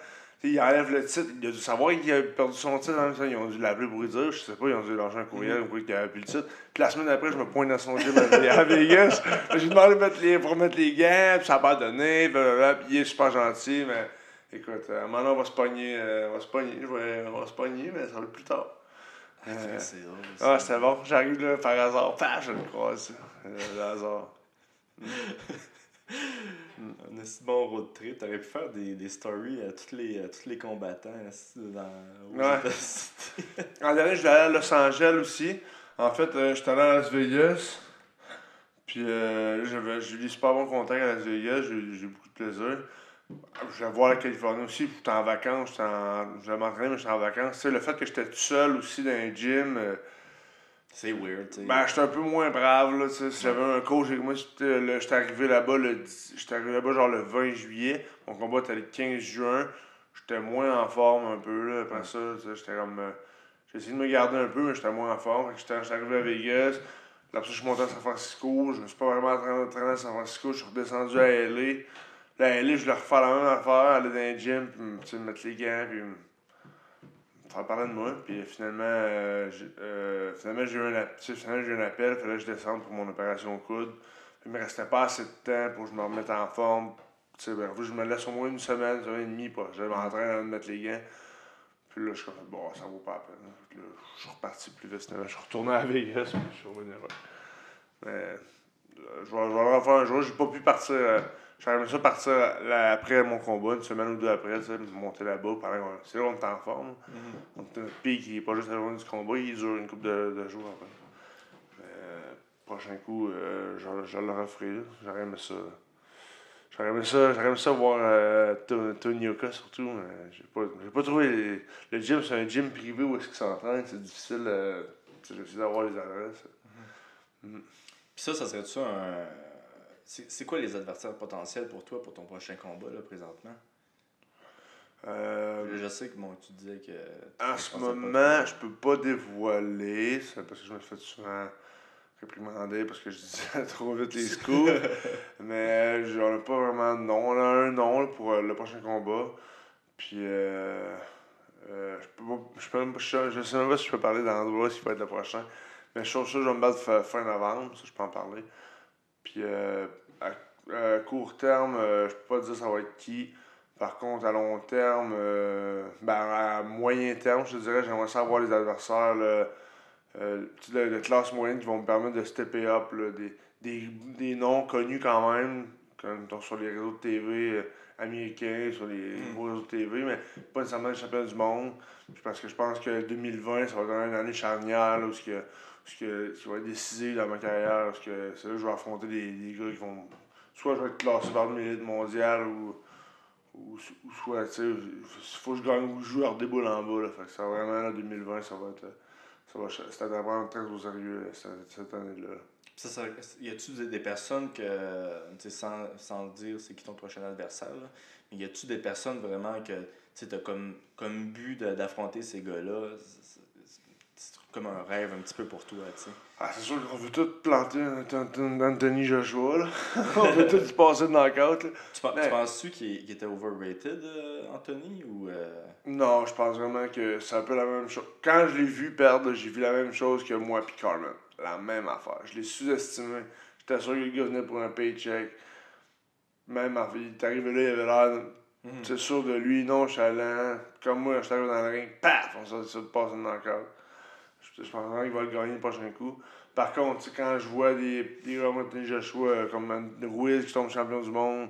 Il enlève le titre, il a dû savoir qu'il avait perdu son titre, temps, ils ont dû l'appeler pour lui dire, je sais pas, ils ont dû lâcher un courriel, ou qu'il avait plus le titre. Puis la semaine d'après, je me pointe dans son gym à, Vegas. [LAUGHS] J'ai demandé de mettre les, pour mettre les gants, puis ça n'a pas donné, blablabla, puis il est super gentil, mais écoute, euh, maintenant on va se pogner, euh, on va se pogner, vais- on va se pogner, mais ça va être plus tard. Euh, c'est drôle. ah, c'était bon. J'arrive là par hasard. Paf, je le croise. Euh, le hasard. [LAUGHS] Un assez bon road trip. T'aurais pu faire des, des stories à tous les, à tous les combattants dans, Ouais. [LAUGHS] En dernier, je vais aller à Los Angeles aussi. En fait, euh, j'étais allé à Las Vegas. Puis euh, j'ai eu des super bons contacts à Las Vegas. J'ai eu beaucoup de plaisir. Je vais voir la Californie aussi. J'étais en vacances. Je vais m'entraîner, mais j'étais en vacances. Tu sais, le fait que j'étais tout seul aussi dans un gym. euh, C'est weird, tu sais. Ben, j'étais un peu moins brave, là, tu sais. Si j'avais un coach avec moi, j'étais arrivé là-bas le j'étais arrivé là-bas genre le 20 juillet. Mon combat était le 15 juin. J'étais moins en forme un peu, là. Après ça, tu sais, j'étais comme. euh, j'ai essayé de me garder un peu, mais j'étais moins en forme. Fait que J'étais arrivé à Vegas. Là, je suis monté à San Francisco. Je me suis pas vraiment entraîné à San Francisco. Je suis redescendu à LA. Là, à LA, je voulais refaire la même affaire, aller dans un gym, puis me mettre les gants, puis faire parler de moi. Puis finalement, euh, j'ai euh, j'ai eu un, app- tu sais, finalement, j'ai eu un appel. Il fallait que je descende pour mon opération au coude. Il me restait pas assez de temps pour que je me remette en forme. Ben, je me laisse au moins une semaine, une semaine et demie, pour je m'entraîne à me mettre les gants. Puis là, je suis comme, bon, ça vaut pas la là, je suis reparti plus vite. Je suis retourné à Vegas, puis je suis revenu Mais euh, je vais, je vais le refaire un jour. J'ai pas pu partir. Aimé ça partir là, après mon combat, une semaine ou deux après, monter là-bas. C'est là qu'on est en forme. Mhm. Donc, notre pic, il n'est pas juste à la du combat, il dure une couple de, de jours après. Euh, prochain coup, euh, je, je le referai. là. J'aurais aimé ça. J'aurais aimé ça, j'aurais aimé ça voir euh, To- Tony Oka surtout. mais J'ai pas, pas trouvé. les- le gym, c'est un gym privé où est-ce qu'il s'entraîne. C'est difficile. euh, essayé d'avoir les adresses. Puis ça, ça serait-tu un. C'est quoi les adversaires potentiels pour toi pour ton prochain combat, là, présentement? Euh, Je sais que bon, tu disais que. En ce moment, je peux pas dévoiler, c'est parce que je me fais souvent réprimander parce que je disais [LAUGHS] trop vite les scoops. [LAUGHS] mais j'en ai pas vraiment de nom. On a un nom là, pour euh, le prochain combat. Puis, euh, euh, je, peux pas, je, peux même pas- je, je sais même pas si je peux parler d'endroit s'il va être le prochain. Mais je suis sûr que je vais me battre fin, fin novembre, ça je peux en parler. Puis, euh, à, à court terme, euh, je peux pas dire ça va être qui. Par contre, à long terme, euh, ben, à moyen terme, je te dirais, j'aimerais savoir les adversaires là, euh, de, de classe moyenne qui vont me permettre de stepper up là, des, des, des noms connus quand même, comme sur les réseaux de TV euh, américains, sur les gros réseaux de TV, mais pas nécessairement les championnats du monde. Puis Parce que je pense que 2020, ça va être une année charnière là, où ce que, qui va être décisif dans ma carrière. Parce que c'est là que je vais affronter des, des gars qui vont. Soit je vais être classé par le l'élite mondiale ou ou, soit, tu sais, faut que je gagne ou je joue hors en bas. Là, fait que ça, vraiment, là, 2020, ça va être. Ça va, à prendre très au sérieux cette, année-là. Ça, ça, y a-tu des, personnes que, sans, sans dire c'est qui ton prochain adversaire, mais y a-tu des personnes vraiment que tu as comme, comme but d'affronter ces gars-là? Comme un rêve un petit peu pour toi, tu sais. Ah, c'est sûr qu'on veut tout planter un- un- un Anthony Joshua. Là. [LAUGHS] On veut tout y passer de knockout. Là. Tu, pen- Ben- tu penses-tu qu'il qu'il était overrated, euh, Anthony, ou... euh, Non, je pense vraiment que c'est un peu la même chose. Quand je l'ai vu perdre, j'ai vu la même chose que moi et Carmen. La même affaire. Je l'ai sous-estimé. J'étais sûr que le gars venait pour un paycheck. Même. Il est arrivé là, il avait l'air. Mhm. C'est sûr de lui, nonchalant. Comme moi, je suis arrivé dans le ring, paf, on s'est de passer une knockout. Je, pense qu'il va le gagner le prochain coup. Par contre, quand je vois des, des gars comme Anthony Joshua, euh, comme euh, Ruiz qui tombe champion du monde,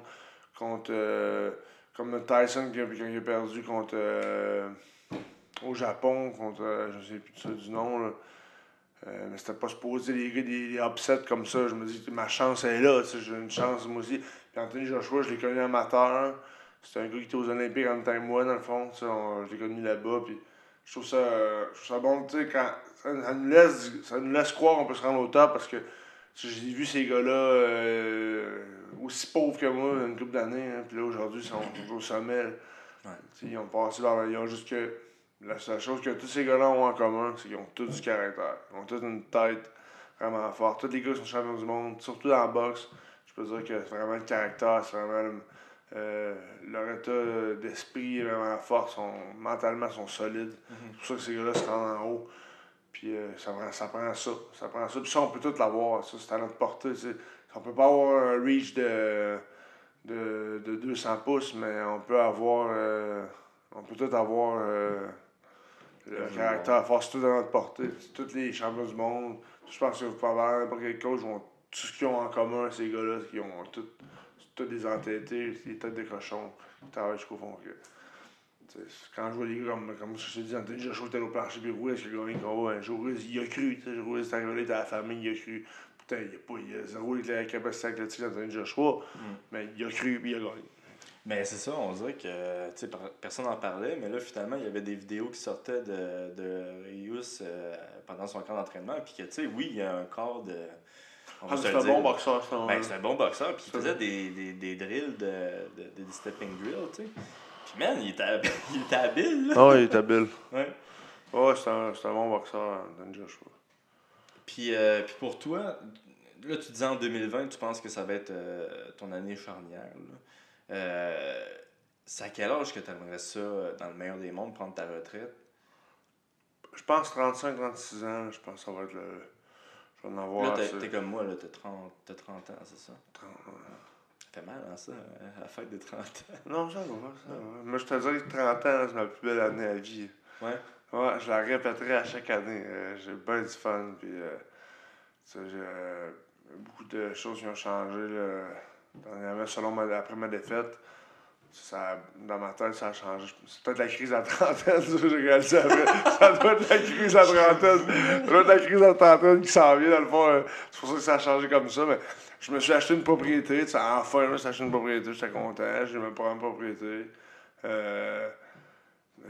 contre. euh, comme Tyson qui a, perdu contre. euh, au Japon, contre. euh, je sais plus ça du nom. Euh, mais c'était pas supposé les des, des upsets comme ça. Je me dis, ma chance est là, j'ai une chance moi aussi. Puis Anthony Joshua, je l'ai connu amateur. C'était un gars qui était aux Olympiques en même temps que moi, dans le fond. je l'ai connu là-bas. Puis je trouve ça, euh, je trouve ça bon, tu sais, quand. Ça, ça nous laisse, ça nous laisse croire qu'on peut se rendre au top parce que j'ai vu ces gars-là euh, aussi pauvres que moi une couple d'années. hein, puis là, aujourd'hui, ils sont au sommet. Ouais. Ils ont passé leur. Ils ont juste que. La seule chose que tous ces gars-là ont en commun, c'est qu'ils ont tous du caractère. Ils ont tous une tête vraiment forte. Tous les gars qui sont champions du monde, surtout dans la boxe, je peux dire que c'est vraiment le caractère, c'est vraiment le- euh, leur état d'esprit est vraiment fort, sont, mentalement ils sont solides. Mhm. C'est pour ça que ces gars-là se rendent en haut. Puis euh, ça, prend, ça prend ça. Ça prend ça. Puis ça, on peut tout l'avoir. Ça, c'est à notre portée. tu sais. On peut pas avoir un reach de, de, de 200 pouces, mais on peut avoir. euh, on peut tout avoir. euh, Le caractère fort, c'est tout dans notre portée. Tous les champions du monde. Je pense que vous pouvez avoir n'importe quel coach, vont, tout ce qu'ils ont en commun, ces gars-là, c'est qu'ils ont tous des entêtés, des têtes de cochon, qui travaillent jusqu'au fond. Que, t'sais, quand je vois les gars comme, comme je te dis, Anthony Joshua était au plancher, puis Ruiz, il a gagné le combat un jour, Ruiz, il a cru, tu sais, Ruiz est arrivé, à la famille, il a cru. Putain, il a pas, il a zéro la capacité athlétique d'Anthony Joshua, mais il a cru, puis il a gagné. Mais c'est ça, on dirait que personne n'en parlait, mais là, finalement, il y avait des vidéos qui sortaient de, de Rius euh, pendant son camp d'entraînement. Puis que, tu sais, oui, il y a un corps de. Ah, c'est un bon boxeur, c'est un- Ben, c'est un bon boxeur, puis il C'est faisait des, des, des drills de, de, de- des stepping drills, tu sais. Puis, man, il était, hab- [LAUGHS] il était habile, là. Ah ouais, il est habile. Ouais. Ouais, c'est un, c'est un bon boxeur, Anthony Joshua. Puis, euh, puis pour toi, là, tu disais en 2020, tu penses que ça va être euh, ton année charnière. là. Euh, c'est à quel âge que tu aimerais ça, euh, dans le meilleur des mondes, prendre ta retraite? Je pense 35-36 ans, je pense que ça va être le. Je vais en avoir. là, t'es, comme moi, là, t'as 30, t'as 30 ans, c'est ça? 30, ouais. Fait mal, hein, ça, euh, à la fête de 30 ans. [LAUGHS] Non, ça va, ça va. Moi, je te dirais que 30 ans, c'est ma plus belle année à vie. Ouais. Ouais, je la répéterai à chaque année. Euh, j'ai bien du fun, puis euh, tu sais, j'ai euh, beaucoup de choses qui ont changé. Là, dernièrement, selon ma, après ma défaite, ça, dans ma tête, ça a changé. C'est peut-être la crise à trentaine, [LAUGHS] ça, j'ai réalisé après. ça doit être la crise à trentaine. Ça doit être la crise à trentaine qui s'en vient, dans le fond. euh, c'est pour ça que ça a changé comme ça, mais je me suis acheté une propriété. Enfin, je me suis acheté une propriété, j'étais content. J'ai même pas une propriété. Euh,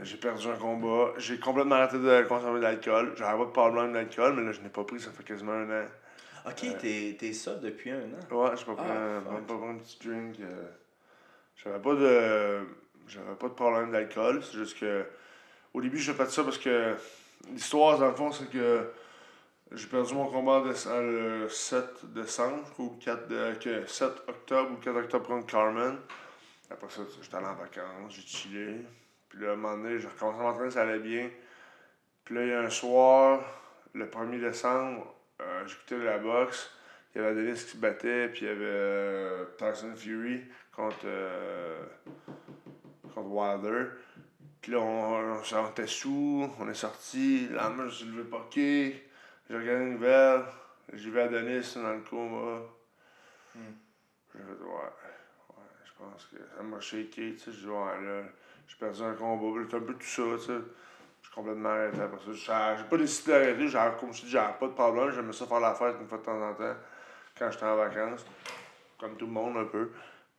j'ai perdu un combat. J'ai complètement arrêté de consommer de l'alcool. J'avais pas de problème d'alcool, mais là, je n'ai pas pris, ça fait quasiment un an. Ok, t'es, t'es ça depuis un an? Ouais, j'ai pas pris, Ah, un, pas pris un petit drink. euh. J'avais pas de. J'avais pas de problème d'alcool. C'est juste que. Au début, j'ai fait ça parce que. L'histoire, dans le fond, c'est que. J'ai perdu mon combat de, le 7 décembre, ou le 4 de, que 7 octobre ou 4 octobre contre Carmen. Après ça, j'étais allé en vacances, j'ai chillé. Puis là, à un moment donné, j'ai recommencé à m'entraîner, ça allait bien. Puis là, il y a un soir, le 1er décembre, euh, j'écoutais la boxe. Il y avait Dennis qui se battait, puis il y avait euh, Tyson Fury contre, euh, contre Wilder. Puis là, on, on, on était sous, on est sorti. Le lendemain, je suis levé poké. J'ai regardé une nouvelle. J'ai vu Adonis dans le coma. Hmm. J'ai fait, ouais, ouais, je pense que ça m'a shaké, tu sais. J'ai dit, ouais, là, j'ai perdu un combat. Fait un peu tout ça, tu sais. Je suis complètement arrêté après ça. J'ai pas décidé d'arrêter. J'ai- Comme je dis, j'avais pas de problème. J'aimais ça faire la fête une fois de temps en temps quand j'étais en vacances. Comme tout le monde, un peu.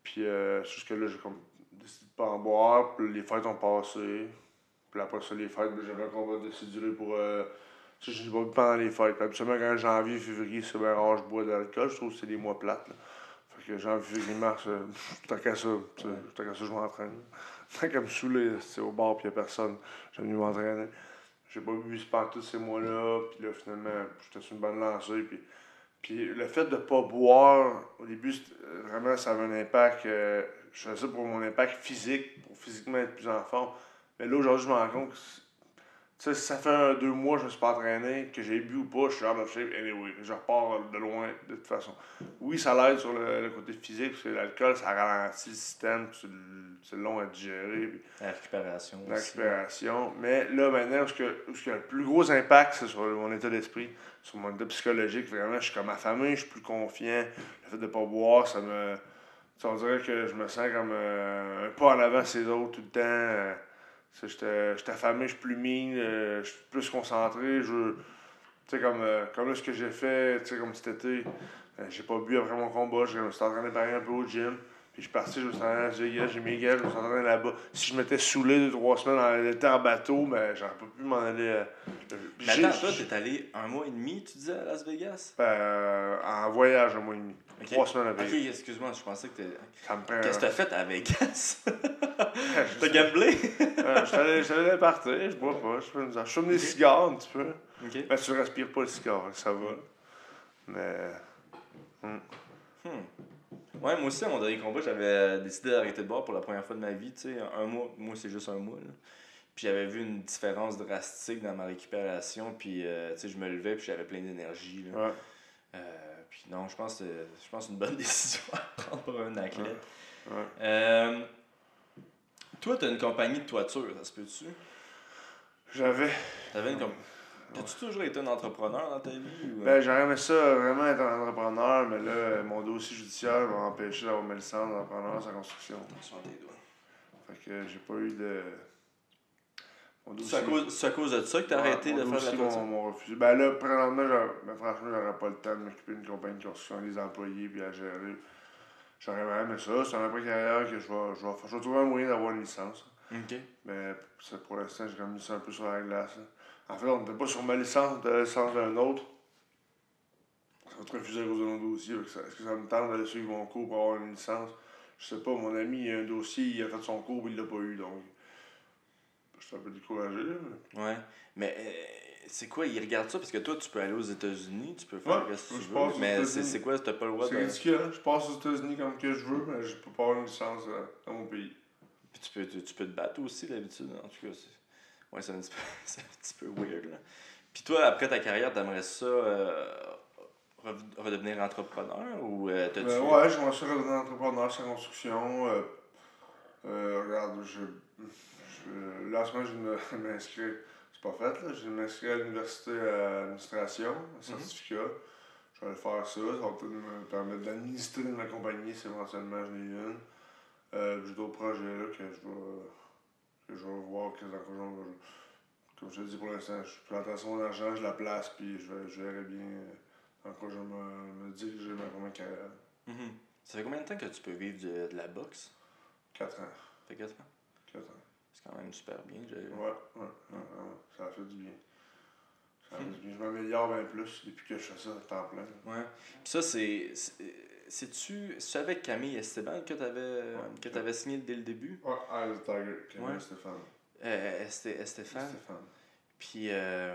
Puis, euh, c'est juste que là, j'ai comme décidé de pas en boire. Puis les fêtes ont passé. Puis après ça, les fêtes, ben, j'avais un combat décidé pour. Euh, tu sais, je pas bu pendant les fêtes. Absolument, quand janvier, février, c'est bien rare, je bois de l'alcool. Je trouve que c'est des mois plates. Là. Fait que janvier, février, mars, euh, tant qu'à ça. Tant qu'à ça, je m'entraîne. [LAUGHS] Tant qu'à me saouler, c'est au bar, puis y a personne. J'aime mieux m'entraîner. J'ai pas bu pendant tous ces mois-là. Puis là, finalement, j'étais sur une bonne lancée. Puis, puis le fait de pas boire, au début, euh, vraiment, ça avait un impact. euh, je faisais ça pour mon impact physique, pour physiquement être plus en forme. Mais là, aujourd'hui, je me rends compte que sais, si ça fait un, deux mois que je me suis pas entraîné, que j'ai bu ou pas, je suis out of shape anyway. Je repars de loin de toute façon. Oui, ça l'aide sur le, le côté physique, parce que l'alcool, ça ralentit le système, c'est long à digérer, puis La récupération. la aussi. récupération. Mais là, maintenant, ce que, ce que le plus gros impact, c'est sur mon état d'esprit, sur mon état psychologique. Vraiment, je suis comme famille, je suis plus confiant. Le fait de pas boire, ça me. on dirait que je me sens comme euh, un pas en avant ces autres tout le temps. J'étais j'étais affamé, je suis plus mine, euh, je suis plus concentré. Je, tu sais, comme, euh, comme là, ce que j'ai fait, tu sais, comme cet été, euh, j'ai pas bu après mon combat, me suis entraîné pareil un peu au gym. Puis je suis parti, je me suis entraîné à Vegas, j'ai mes gars, je me suis entraîné là-bas. Si je m'étais saoulé deux, trois semaines dans l'été en bateau, ben, j'aurais pas pu m'en aller. euh, Mais attends, toi, t'es allé un mois et demi, tu disais, à Las Vegas? euh, en voyage un mois et demi. Ok. Trois semaines à Ok, Vegas. excuse-moi, je pensais que t'es. Qu'est-ce que t'as fait à Vegas? [LAUGHS] T'as gamblé? euh, Je suis allé- je bois pas, je fume, je fume des cigares un petit peu. Ok. Ben, tu respires pas le cigare, ça va. Mais. Hmm. Ouais, moi aussi, à mon dernier combat, j'avais décidé d'arrêter de boire pour la première fois de ma vie. Tu sais, un mois, moi, c'est juste un mois. Là. Puis j'avais vu une différence drastique dans ma récupération. Puis, euh, tu sais, je me levais, puis j'avais plein d'énergie. là. Ouais. Euh, puis non, je pense que je pense une bonne [LAUGHS] décision à prendre pour un athlète. Ouais. Euh, toi, tu as une compagnie de toiture, ça se peut-tu? J'avais. T'avais une comme. T'as-tu toujours été un entrepreneur dans ta vie ou... Ben, j'aurais aimé ça, vraiment être un entrepreneur, mais là, mon dossier judiciaire m'a empêché d'avoir mes licences d'entrepreneur sans construction. Attention à tes doigts. Fait que j'ai pas eu de. Mon C'est à, cause- c'est à cause de ça que t'as arrêté de mon faire la construction? m'ont- m'ont refusé. Ben là, présentement, ben, franchement, j'aurais pas le temps de m'occuper d'une compagnie de construction, des employés, puis à gérer. J'aurais vraiment aimé ça. C'est un après-carrière que je vais, je, vais, je vais trouver un moyen d'avoir une licence. Ok. Mais pour l'instant, j'ai comme mis ça un peu sur la glace. hein. En fait, on n'était pas sur ma licence, de la licence d'un autre. Ça va te refuser à cause de mon dossier. fait que ça- Est-ce que ça me tente d'aller suivre mon cours pour avoir une licence? Je sais pas, mon ami, il a un dossier, il a fait son cours, mais il l'a pas eu, donc. Je suis un peu découragé, là. mais- Ouais. Mais euh, c'est quoi, ils regardent ça? Parce que toi, tu peux aller aux États-unis, tu peux faire Ouais, ce que tu veux. aux Mais c'est c'est quoi, t'as pas le droit C'est de. ridicule, hein? Je passe aux États-Unis comme que je veux, mais je peux pas avoir une licence euh, dans mon pays. Puis tu peux, tu, tu peux te battre aussi d'habitude. En tout cas, c'est ouais, c'est un, petit peu- [LAUGHS] un petit peu weird. Là. Puis toi, après ta carrière, t'aimerais ça euh, redevenir entrepreneur ou euh, t'as-tu- Euh, ouais, j'aimerais ça redevenir entrepreneur sans construction. Euh, regarde, je, je, là, en ce moment, je de [LAUGHS] m'inscrire. C'est pas fait, là. Je de m'inscrire à l'université à administration, un certificat. Je vais aller faire ça. Ça va peut-être me permettre d'administrer ma compagnie si éventuellement j'en ai une. J'ai d'autres projets là, que je vais, que je vais voir que dans quoi je vais- Comme je te dis pour l'instant, je plantation mon argent, je la place, puis je, je verrai bien euh, dans quoi je me, me diriger ma première carrière. Mhm. Ça fait combien de temps que tu peux vivre de, de la boxe? 4 ans. Ça fait quatre ans? 4 ans. C'est quand même super bien. j'ai- Ouais, ouais, ouais, ouais, Ça fait du bien. Ça fait du bien. Je m'améliore bien plus depuis que je fais ça à temps plein. Ouais. Puis ça, c'est. C'est- C'est-tu c'est avec Camille Esteban que t'avais que t'avais signé dès le début? Ouais, Tiger, Camille Ouais. Stéphane. euh, Esté-. Stéphane. Puis euh,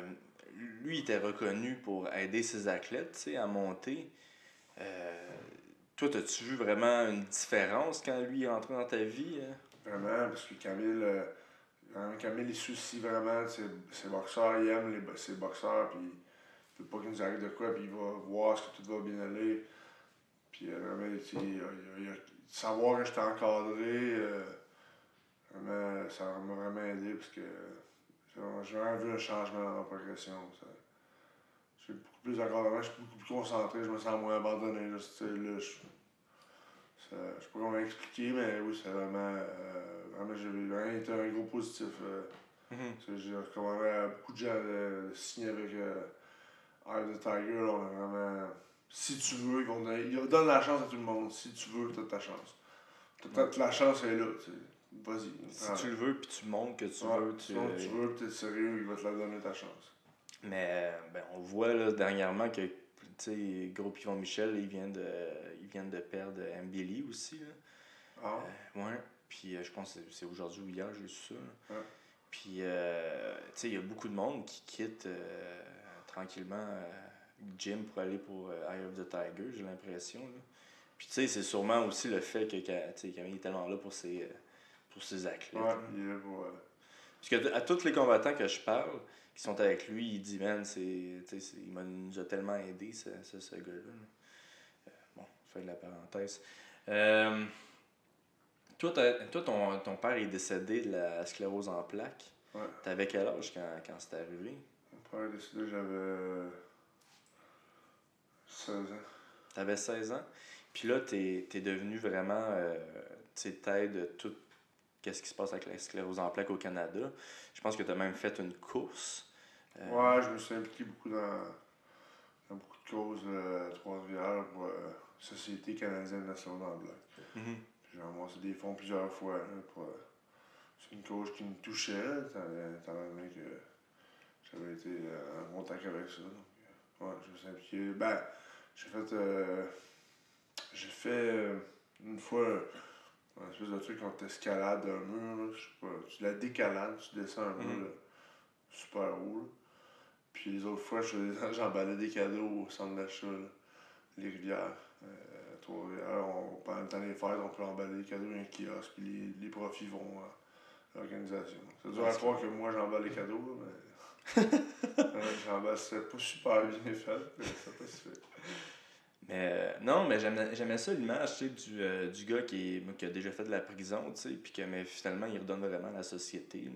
lui, il était reconnu pour aider ses athlètes tu sais, à monter. Euh, toi, as-tu vu vraiment une différence quand lui est entré dans ta vie? hein? Vraiment, parce que Camille, euh, vraiment, Camille, il soucie vraiment ses, ses boxeurs, il aime les, ses boxeurs, puis il veut pas qu'il nous arrive de quoi, puis il va voir ce que tout va bien aller. Puis euh, vraiment, tu sais, savoir que j'étais encadré, euh, vraiment, ça m'a vraiment aidé, parce que j'ai vraiment- vu un changement dans ma progression. ça. J'ai beaucoup plus d'encadrement, je suis beaucoup plus concentré, je me sens moins abandonné. Là, là, je, ça, je sais pas comment expliquer, mais oui, c'est vraiment. euh, vraiment, j'ai vraiment été un gros positif. euh, sais, J'ai recommandé à beaucoup de gens de, signer avec euh, Eye of the Tiger. là, on a vraiment. Si tu veux, ils vont donner. Ils donnent la chance à tout le monde. Si tu veux, t'as ta chance. T'as- t'as- la chance est là. Vas-y. Si tu le veux, puis tu montres que tu Ouais, veux, tu... sinon, tu veux, puis t'es sérieux, il va te la donner ta chance. Mais ben, on voit là, dernièrement que Gros Pivon Michel, il vient de, il vient de perdre Mbili aussi. Là. Ah, Euh, ouais. Puis euh, je pense que c'est- aujourd'hui ou hier, j'ai su ça. là. Ouais. Puis, euh, tu sais, il y a beaucoup de monde qui quitte euh, tranquillement gym pour aller pour euh, Eye of the Tiger, j'ai l'impression. Puis, tu sais, c'est sûrement aussi le fait que Camille est tellement là pour ses, euh, pour ses athlètes. ouais, il est là pour. euh, Parce que à tous les combattants que je parle, qui sont avec lui, il dit, man, c'est, il m'a- nous a tellement aidé, ce, ce, ce gars-là. là. Euh, bon, fin de la parenthèse. Euh, toi, toi ton, ton père est décédé de la sclérose en plaques. Ouais. T'avais quel âge quand, quand c'est arrivé? Mon père est décédé, j'avais. 16 ans. T'avais 16 ans. Puis là, t'es es devenu vraiment, euh, tu t'aides tout qu'est-ce qui se passe avec la sclérose en plaques au Canada. Je pense que t'as même fait une course. Euh, Ouais, je me suis impliqué beaucoup dans, dans beaucoup de causes euh, à Trois-Rivières pour la Société canadienne nationale en black. mhm. J'ai ramassé des fonds plusieurs fois. euh, c'est une cause qui me touchait, étant donné que j'avais été euh, en contact avec ça. Donc, euh, ouais, je me suis impliqué. Ben, j'ai fait. euh, j'ai fait euh, une fois euh, un espèce de truc quand t'escalades un mur, je sais pas. Tu la décalades, tu descends un mur là, super haut. là. Puis les autres fois, [LAUGHS] j'emballais des cadeaux au centre d'achat, les rivières. Euh, Trois-Rivières, on, pendant le temps des fêtes, on peut emballer des cadeaux dans un kiosque, puis les, les profits vont à l'organisation. C'est dur à croire que moi j'emballe les cadeaux, là, mais. Euh, j'emballe, c'est pas super bien fait, mais c'est pas si fait. Mais euh, non, mais j'aimais ça l'image tu du, euh, du gars qui, est- qui a déjà fait de la prison, tu sais, puis que mais finalement il redonne vraiment à la société.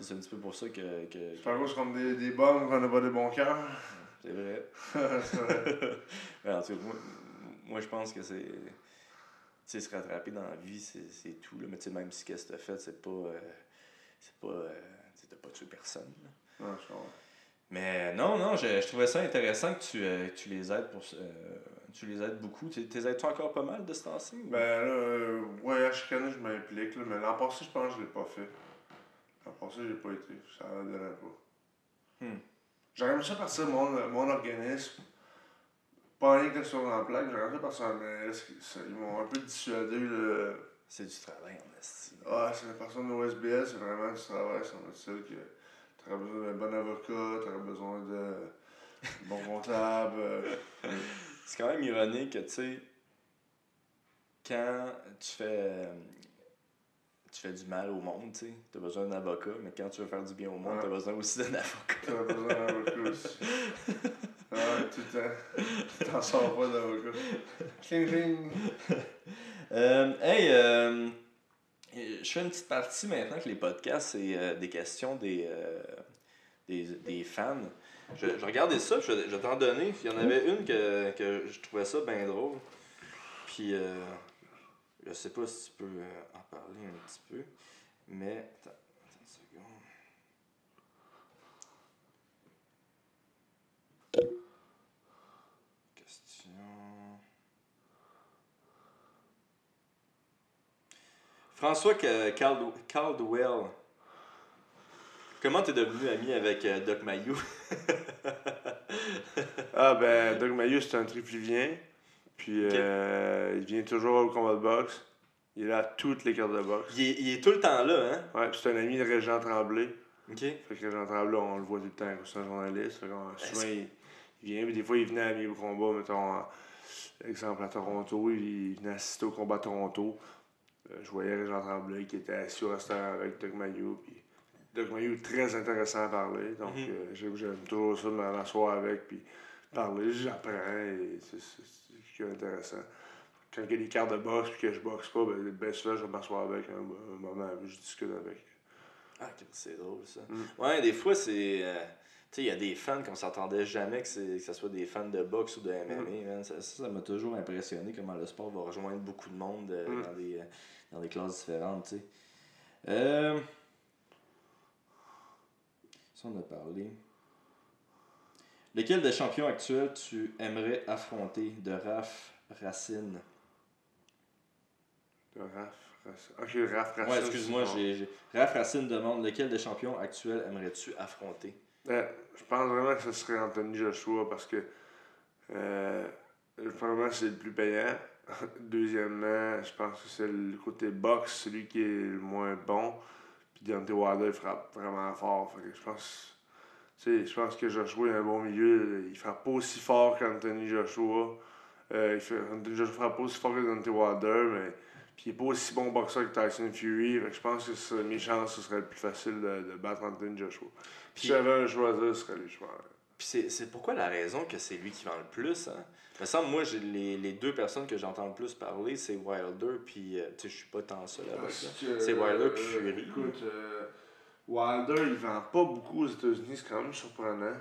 c'est un petit peu pour ça que. que, C'est pas gros, c'est comme des, des bombes qu'on n'a pas des bons cœurs. C'est vrai. [LAUGHS] vrai. Ouais, [LAUGHS] en tout cas, moi, moi, je pense que c'est. Tu sais, se rattraper dans la vie, c'est tout. Là. Mais tu sais, même si qu'est-ce que t'as fait, c'est pas. euh, c'est pas. euh, tu t'as pas tué personne. là. Ouais, je comprends. Mais non, non, je, je trouvais ça intéressant que tu, euh, que tu les aides pour. euh, tu les aides beaucoup. Tu t'es aides-tu encore pas mal de ce temps-ci? Ben là, euh, ouais, à chaque année, je m'implique, là, mais l'an passé, je pense que je l'ai pas fait. L'an passé, j'ai pas été. Ça ne donnait pas. Hmm. J'aurais aimé ça partir mon, mon organisme. Pas rien que sur la plaque, j'aurais aimé ça partir ça- Ils m'ont un peu dissuadé. Là. C'est du travail en esti. Ah, c'est la personne de OSBL, c'est vraiment du travail, semble-t-il, que t'aurais besoin d'un bon avocat, t'aurais besoin de bon comptable. C'est quand même ironique que, tu sais, quand tu fais, tu fais du mal au monde, tu sais, t'as besoin d'un avocat, mais quand tu veux faire du bien au monde, Ouais. t'as besoin aussi d'un avocat. T'aurais besoin d'un avocat aussi. [LAUGHS] Ah, tout le temps. T'en sors pas d'avocat. Cling, cling. Euh, hey, euh, je fais une petite partie maintenant que les podcasts, c'est euh, des questions des, euh, des, des fans. Je, regardais ça, je, je t'en donner. Il y en avait une que, que je trouvais ça bien drôle. Puis, euh, je sais pas si tu peux euh, en parler un petit peu. Mais, attends une seconde. Question. François Ca- Cald- Caldwell. Comment t'es devenu ami avec euh, Doc Mayou? [LAUGHS] Ah, ben, Doug Mayou, c'est un trifluvien. Puis, euh, il vient toujours au combat de boxe. Il est là à toutes les cartes de boxe. Il est, il est tout le temps là, hein? Ouais, c'est un ami de Régent Tremblay. Ok. Fait que Régent Tremblay, on le voit tout le temps, c'est un journaliste. Fait qu'on, souvent, il, il vient, puis des fois, il venait à mi au combat, mettons, en- exemple à Toronto, il venait assister au combat à Toronto. Euh, je voyais Régent Tremblay qui était assis au restaurant avec Doug Mayou. Puis Doug Mayou, très intéressant à parler. Donc, Mhm. euh, j'aime, toujours ça de m'asseoir avec, puis parler. J'apprends, et c'est, d'intéressant. Quand il y a des cartes de boxe, puis que je boxe pas, ben, ben souvent, je vais m'asseoir avec un, un moment, je discute avec. Ah, c'est drôle ça. Mm. Ouais, des fois, c'est. euh, tu sais, il y a des fans qu'on s'attendait jamais que, que ce soit des fans de boxe ou de MMA. man. Ça, m'a toujours impressionné comment le sport va rejoindre beaucoup de monde euh, Mm. dans, des, dans des classes différentes. tu sais. Euh, ça, on a parlé. Lequel des champions actuels tu aimerais affronter de Raph Racine? Le Raph, Racine. Ok, Raph, Racine. Ouais, excuse-moi, j'ai. Raph Racine demande lequel des champions actuels aimerais-tu affronter? Ben, je pense vraiment que ce serait Anthony Joshua parce que euh, c'est le plus payant. [LAUGHS] Deuxièmement, je pense que c'est le côté boxe, celui qui est le moins bon. Puis Deontay Wilder il frappe vraiment fort. Fait que je pense. tu sais, je pense que Joshua est un bon milieu. Il frappe pas aussi fort qu'Anthony Joshua. Euh, il fait, Anthony Joshua frappe pas aussi fort que Deontay Wilder, mais puis il est pas aussi bon boxeur que Tyson Fury. Fait que je pense que mes chances, ce serait le plus facile de, de battre Anthony Joshua. Puis- si j'avais un choisir, ce serait pense. Puis c'est, c'est pourquoi la raison que c'est lui qui vend le plus, hein? Me semble, moi, les, les deux personnes que j'entends le plus parler, c'est Wilder, puis, euh, tu sais, je suis pas tant seul avec ça. C'est Wilder puis Fury. euh, Écoute, euh, Wilder, il vend pas beaucoup aux États-Unis, c'est quand même surprenant.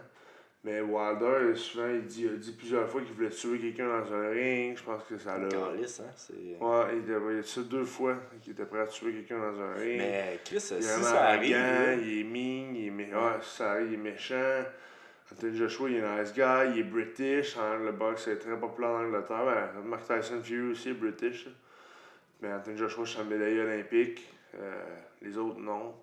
Mais Wilder, souvent, il dit, il a dit plusieurs fois qu'il voulait tuer quelqu'un dans un ring. Je pense que ça l'a. Calice, hein? Ouais, il, a- il a dit ça deux fois qu'il était prêt à tuer quelqu'un dans un ring. Mais Chris, si ça arrive, il est mean, il est, mé- ouais, si ça arrive, il est méchant. Anthony Joshua, il est un nice guy, il est british. hein, le box est très populaire en Angleterre. Ben, Mark Tyson Fury aussi est british. là. Mais Anthony Joshua, c'est un médaillé olympique. Euh, les autres, non.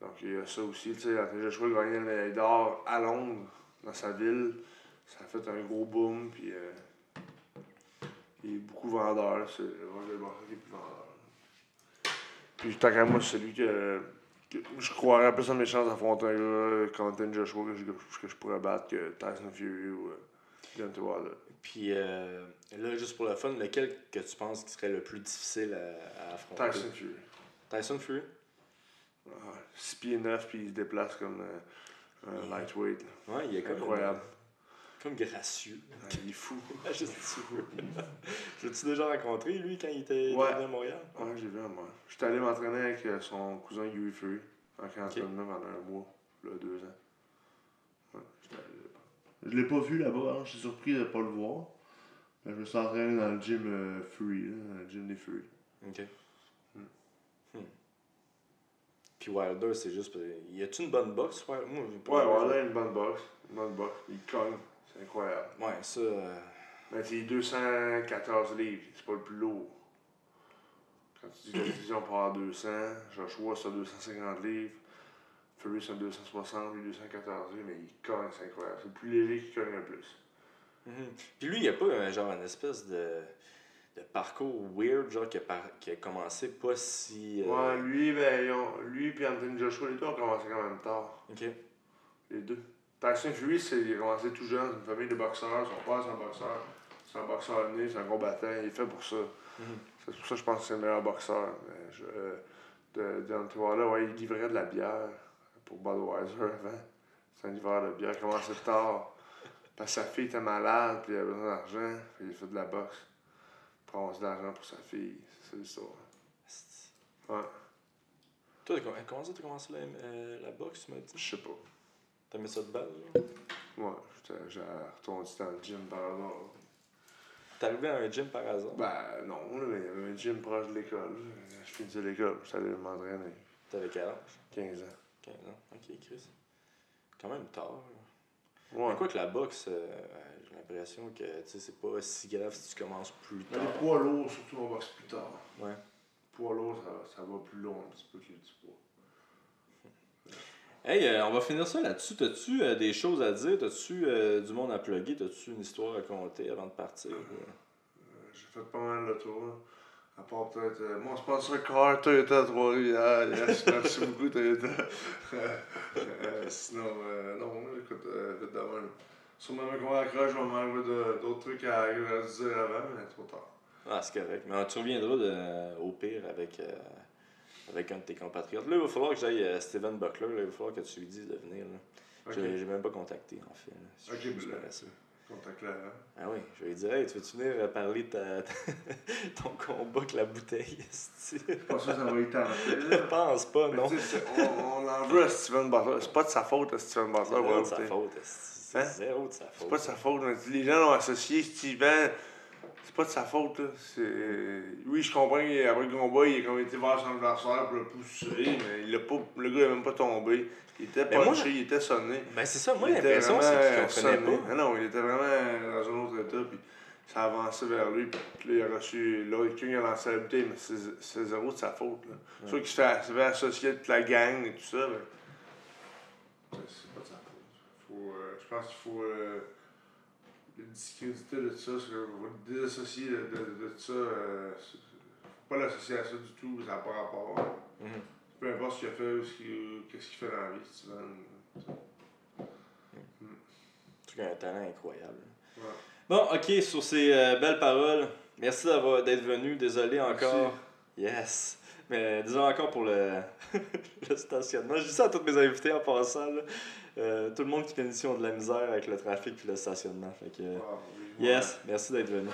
Donc, il y a ça aussi. Tu sais, Anthony Joshua a gagné la médaille d'or à Londres, dans sa ville. Ça a fait un gros boom. Puis, euh, il est beaucoup vendeur. C'est le boxeur qui est plus vendeur. Puis, tant qu'à moi, c'est celui que je croirais plus à mes chances d'affronter un gars comme Anthony Joshua que je, que je pourrais battre que Tyson Fury ou euh, Deontay Wilder. puis euh, là, juste pour le fun, lequel que tu penses qui serait le plus difficile à, à affronter? Tyson Fury. Tyson Fury? 6 pieds 9 puis il se déplace comme euh, un lightweight. Ouais, il est comme, Incroyable. comme gracieux. Ah, il est fou. [LAUGHS] Je. L'as-tu déjà rencontré, lui, quand il était Ouais. venu à Montréal? Ouais, j'ai vu, moi. J'étais allé m'entraîner avec euh, son cousin Huey Fury. En cantonnement pendant un mois, là, deux ans. Ouais, j'étais allé là-bas. Je l'ai pas vu là-bas, hein. je suis surpris de pas le voir. Mais je me suis entraîné dans le gym euh, Fury, là, dans le gym des Fury. Ok. Hmm. Puis Wilder, c'est juste. Y a-tu une bonne boxe, Wilder? Moi, pas Ouais, vu. voilà, une bonne boxe. Une bonne boxe. Il cogne, incroyable. Ouais, ça. euh, Mais c'est 214 livres, c'est pas le plus lourd. Quand tu dis que la [LAUGHS] division part à 200, Joshua c'est 250 livres, Fury c'est 260, lui 214 livres, mais il cogne, c'est incroyable. C'est le plus léger qui cogne le plus. mhm. Puis lui, il y a pas un genre une espèce de, de parcours weird, genre qui a, par- qui a commencé pas si. euh, Ouais, lui, ben, ils ont- lui et Anthony Joshua, les deux ont commencé quand même tard. Ok. Les deux. Tyson Fury, c'est, il a commencé tout jeune, une famille de boxeurs, son père c'est un boxeur, c'est un boxeur né, c'est un combattant, il est fait pour ça. Mhm. C'est pour ça que je pense que c'est le meilleur boxeur. Mais je, euh, de, Deontay Wilder, ouais, il livrait de la bière pour Budweiser avant. C'est un livreur de bière, il commençait tard. Parce que sa fille était malade, puis il avait besoin d'argent, puis il a fait de la boxe. Pour avoir de l'argent pour sa fille. C'est l'histoire. Ouais, Toi, comment ça, t'as commencé la, euh, la boxe, tu m'as dit? Je sais pas. T'as mis ça de balle, là Ouais, j'ai retourné dans le gym par hasard. T'es arrivé à un gym par hasard? Ben non, mais il y avait un gym proche de l'école. Je finissais l'école, allé m'entraîner. T'avais quel âge? 15 ans. 15 ans. Ok, Chris. Quand même tard. Ouais. Mais quoi que la boxe, euh, j'ai l'impression que tu sais, c'est pas si grave si tu commences plus Mais tard. les poids lourds, surtout, on boxe plus tard. Ouais. Poids lourd, ça, ça va plus long un petit peu que les petits poids. Hey, euh, on va finir ça là-dessus. T'as-tu euh, des choses à dire? T'as-tu euh, du monde à plugger? T'as-tu une histoire à compter avant de partir? J'ai fait pas mal de tours. là. À part peut-être. euh, mon sponsor Car Toyota à Trois-Rivières. Yes, merci beaucoup Toyota. [LAUGHS] Sinon, non, écoute, vite de même. Sûrement, quand on accroche, je vais m'enlever de- d'autres trucs à, à dire avant, mais trop tard. Ah, c'est correct. Mais tu reviendras de- au pire avec, avec un de tes compatriotes. Là, il va falloir que j'aille euh, Steven Buckler. Là, il va falloir que tu lui dises de venir. Là. Ok. J'ai même pas contacté, en fait. là. Je Ok, suis juste ben, paresseux. Contact là avant. Ah oui, je vais lui dire, hey, tu veux-tu venir euh, parler de ta, [LAUGHS] ton combat avec la bouteille? [LAUGHS] Pas sûr que ça va tenter. [LAUGHS] Je pense pas, non. c'est- on, on en veut à Steven Butler. C'est pas de sa faute à Steven C'est Butler. zéro voilà, de sa faute. C'est Hein? zéro de sa faute. C'est pas de sa faute. les gens l'ont associé Steven. C'est pas de sa faute. Là. C'est... Oui, je comprends qu'après le combat, il a comme été voir son adversaire pour le pousser, mais il a pas... le gars n'a même pas tombé. Il était Mais moi- punché, il était sonné. Ben c'est ça, moi l'impression c'est qu'il euh, comprenait pas. Non, non, il était vraiment dans un autre état. Puis ça avançait vers lui. Puis là, il a reçu. Là, quelqu'un a lancé la bouteille, mais c'est, zéro de sa faute. Là. C'est sûr qu'il se fait, associer avec la gang et tout ça. Mais... C'est c'est pas de sa faute. Faut, euh, je pense qu'il faut. Euh, le discréditer de ça, le désassocier de, de, de ça. Euh, faut pas l'associer à ça du tout, ça n'a pas rapport. Mhm. Peu importe ce qu'il a fait ou qu'il- qu'est-ce qu'il fait dans la vie, Steven. En tout cas, un talent incroyable. Ouais. Bon, ok, sur ces euh, belles paroles, merci d'être venu. Désolé encore. Yes. Mais désolé encore pour le, [LAUGHS] le stationnement. Je dis ça à tous mes invités en passant. là. Euh, tout le monde qui fait une mission de la misère avec le trafic et le stationnement. Fait que, Wow, oui, yes, merci d'être venu.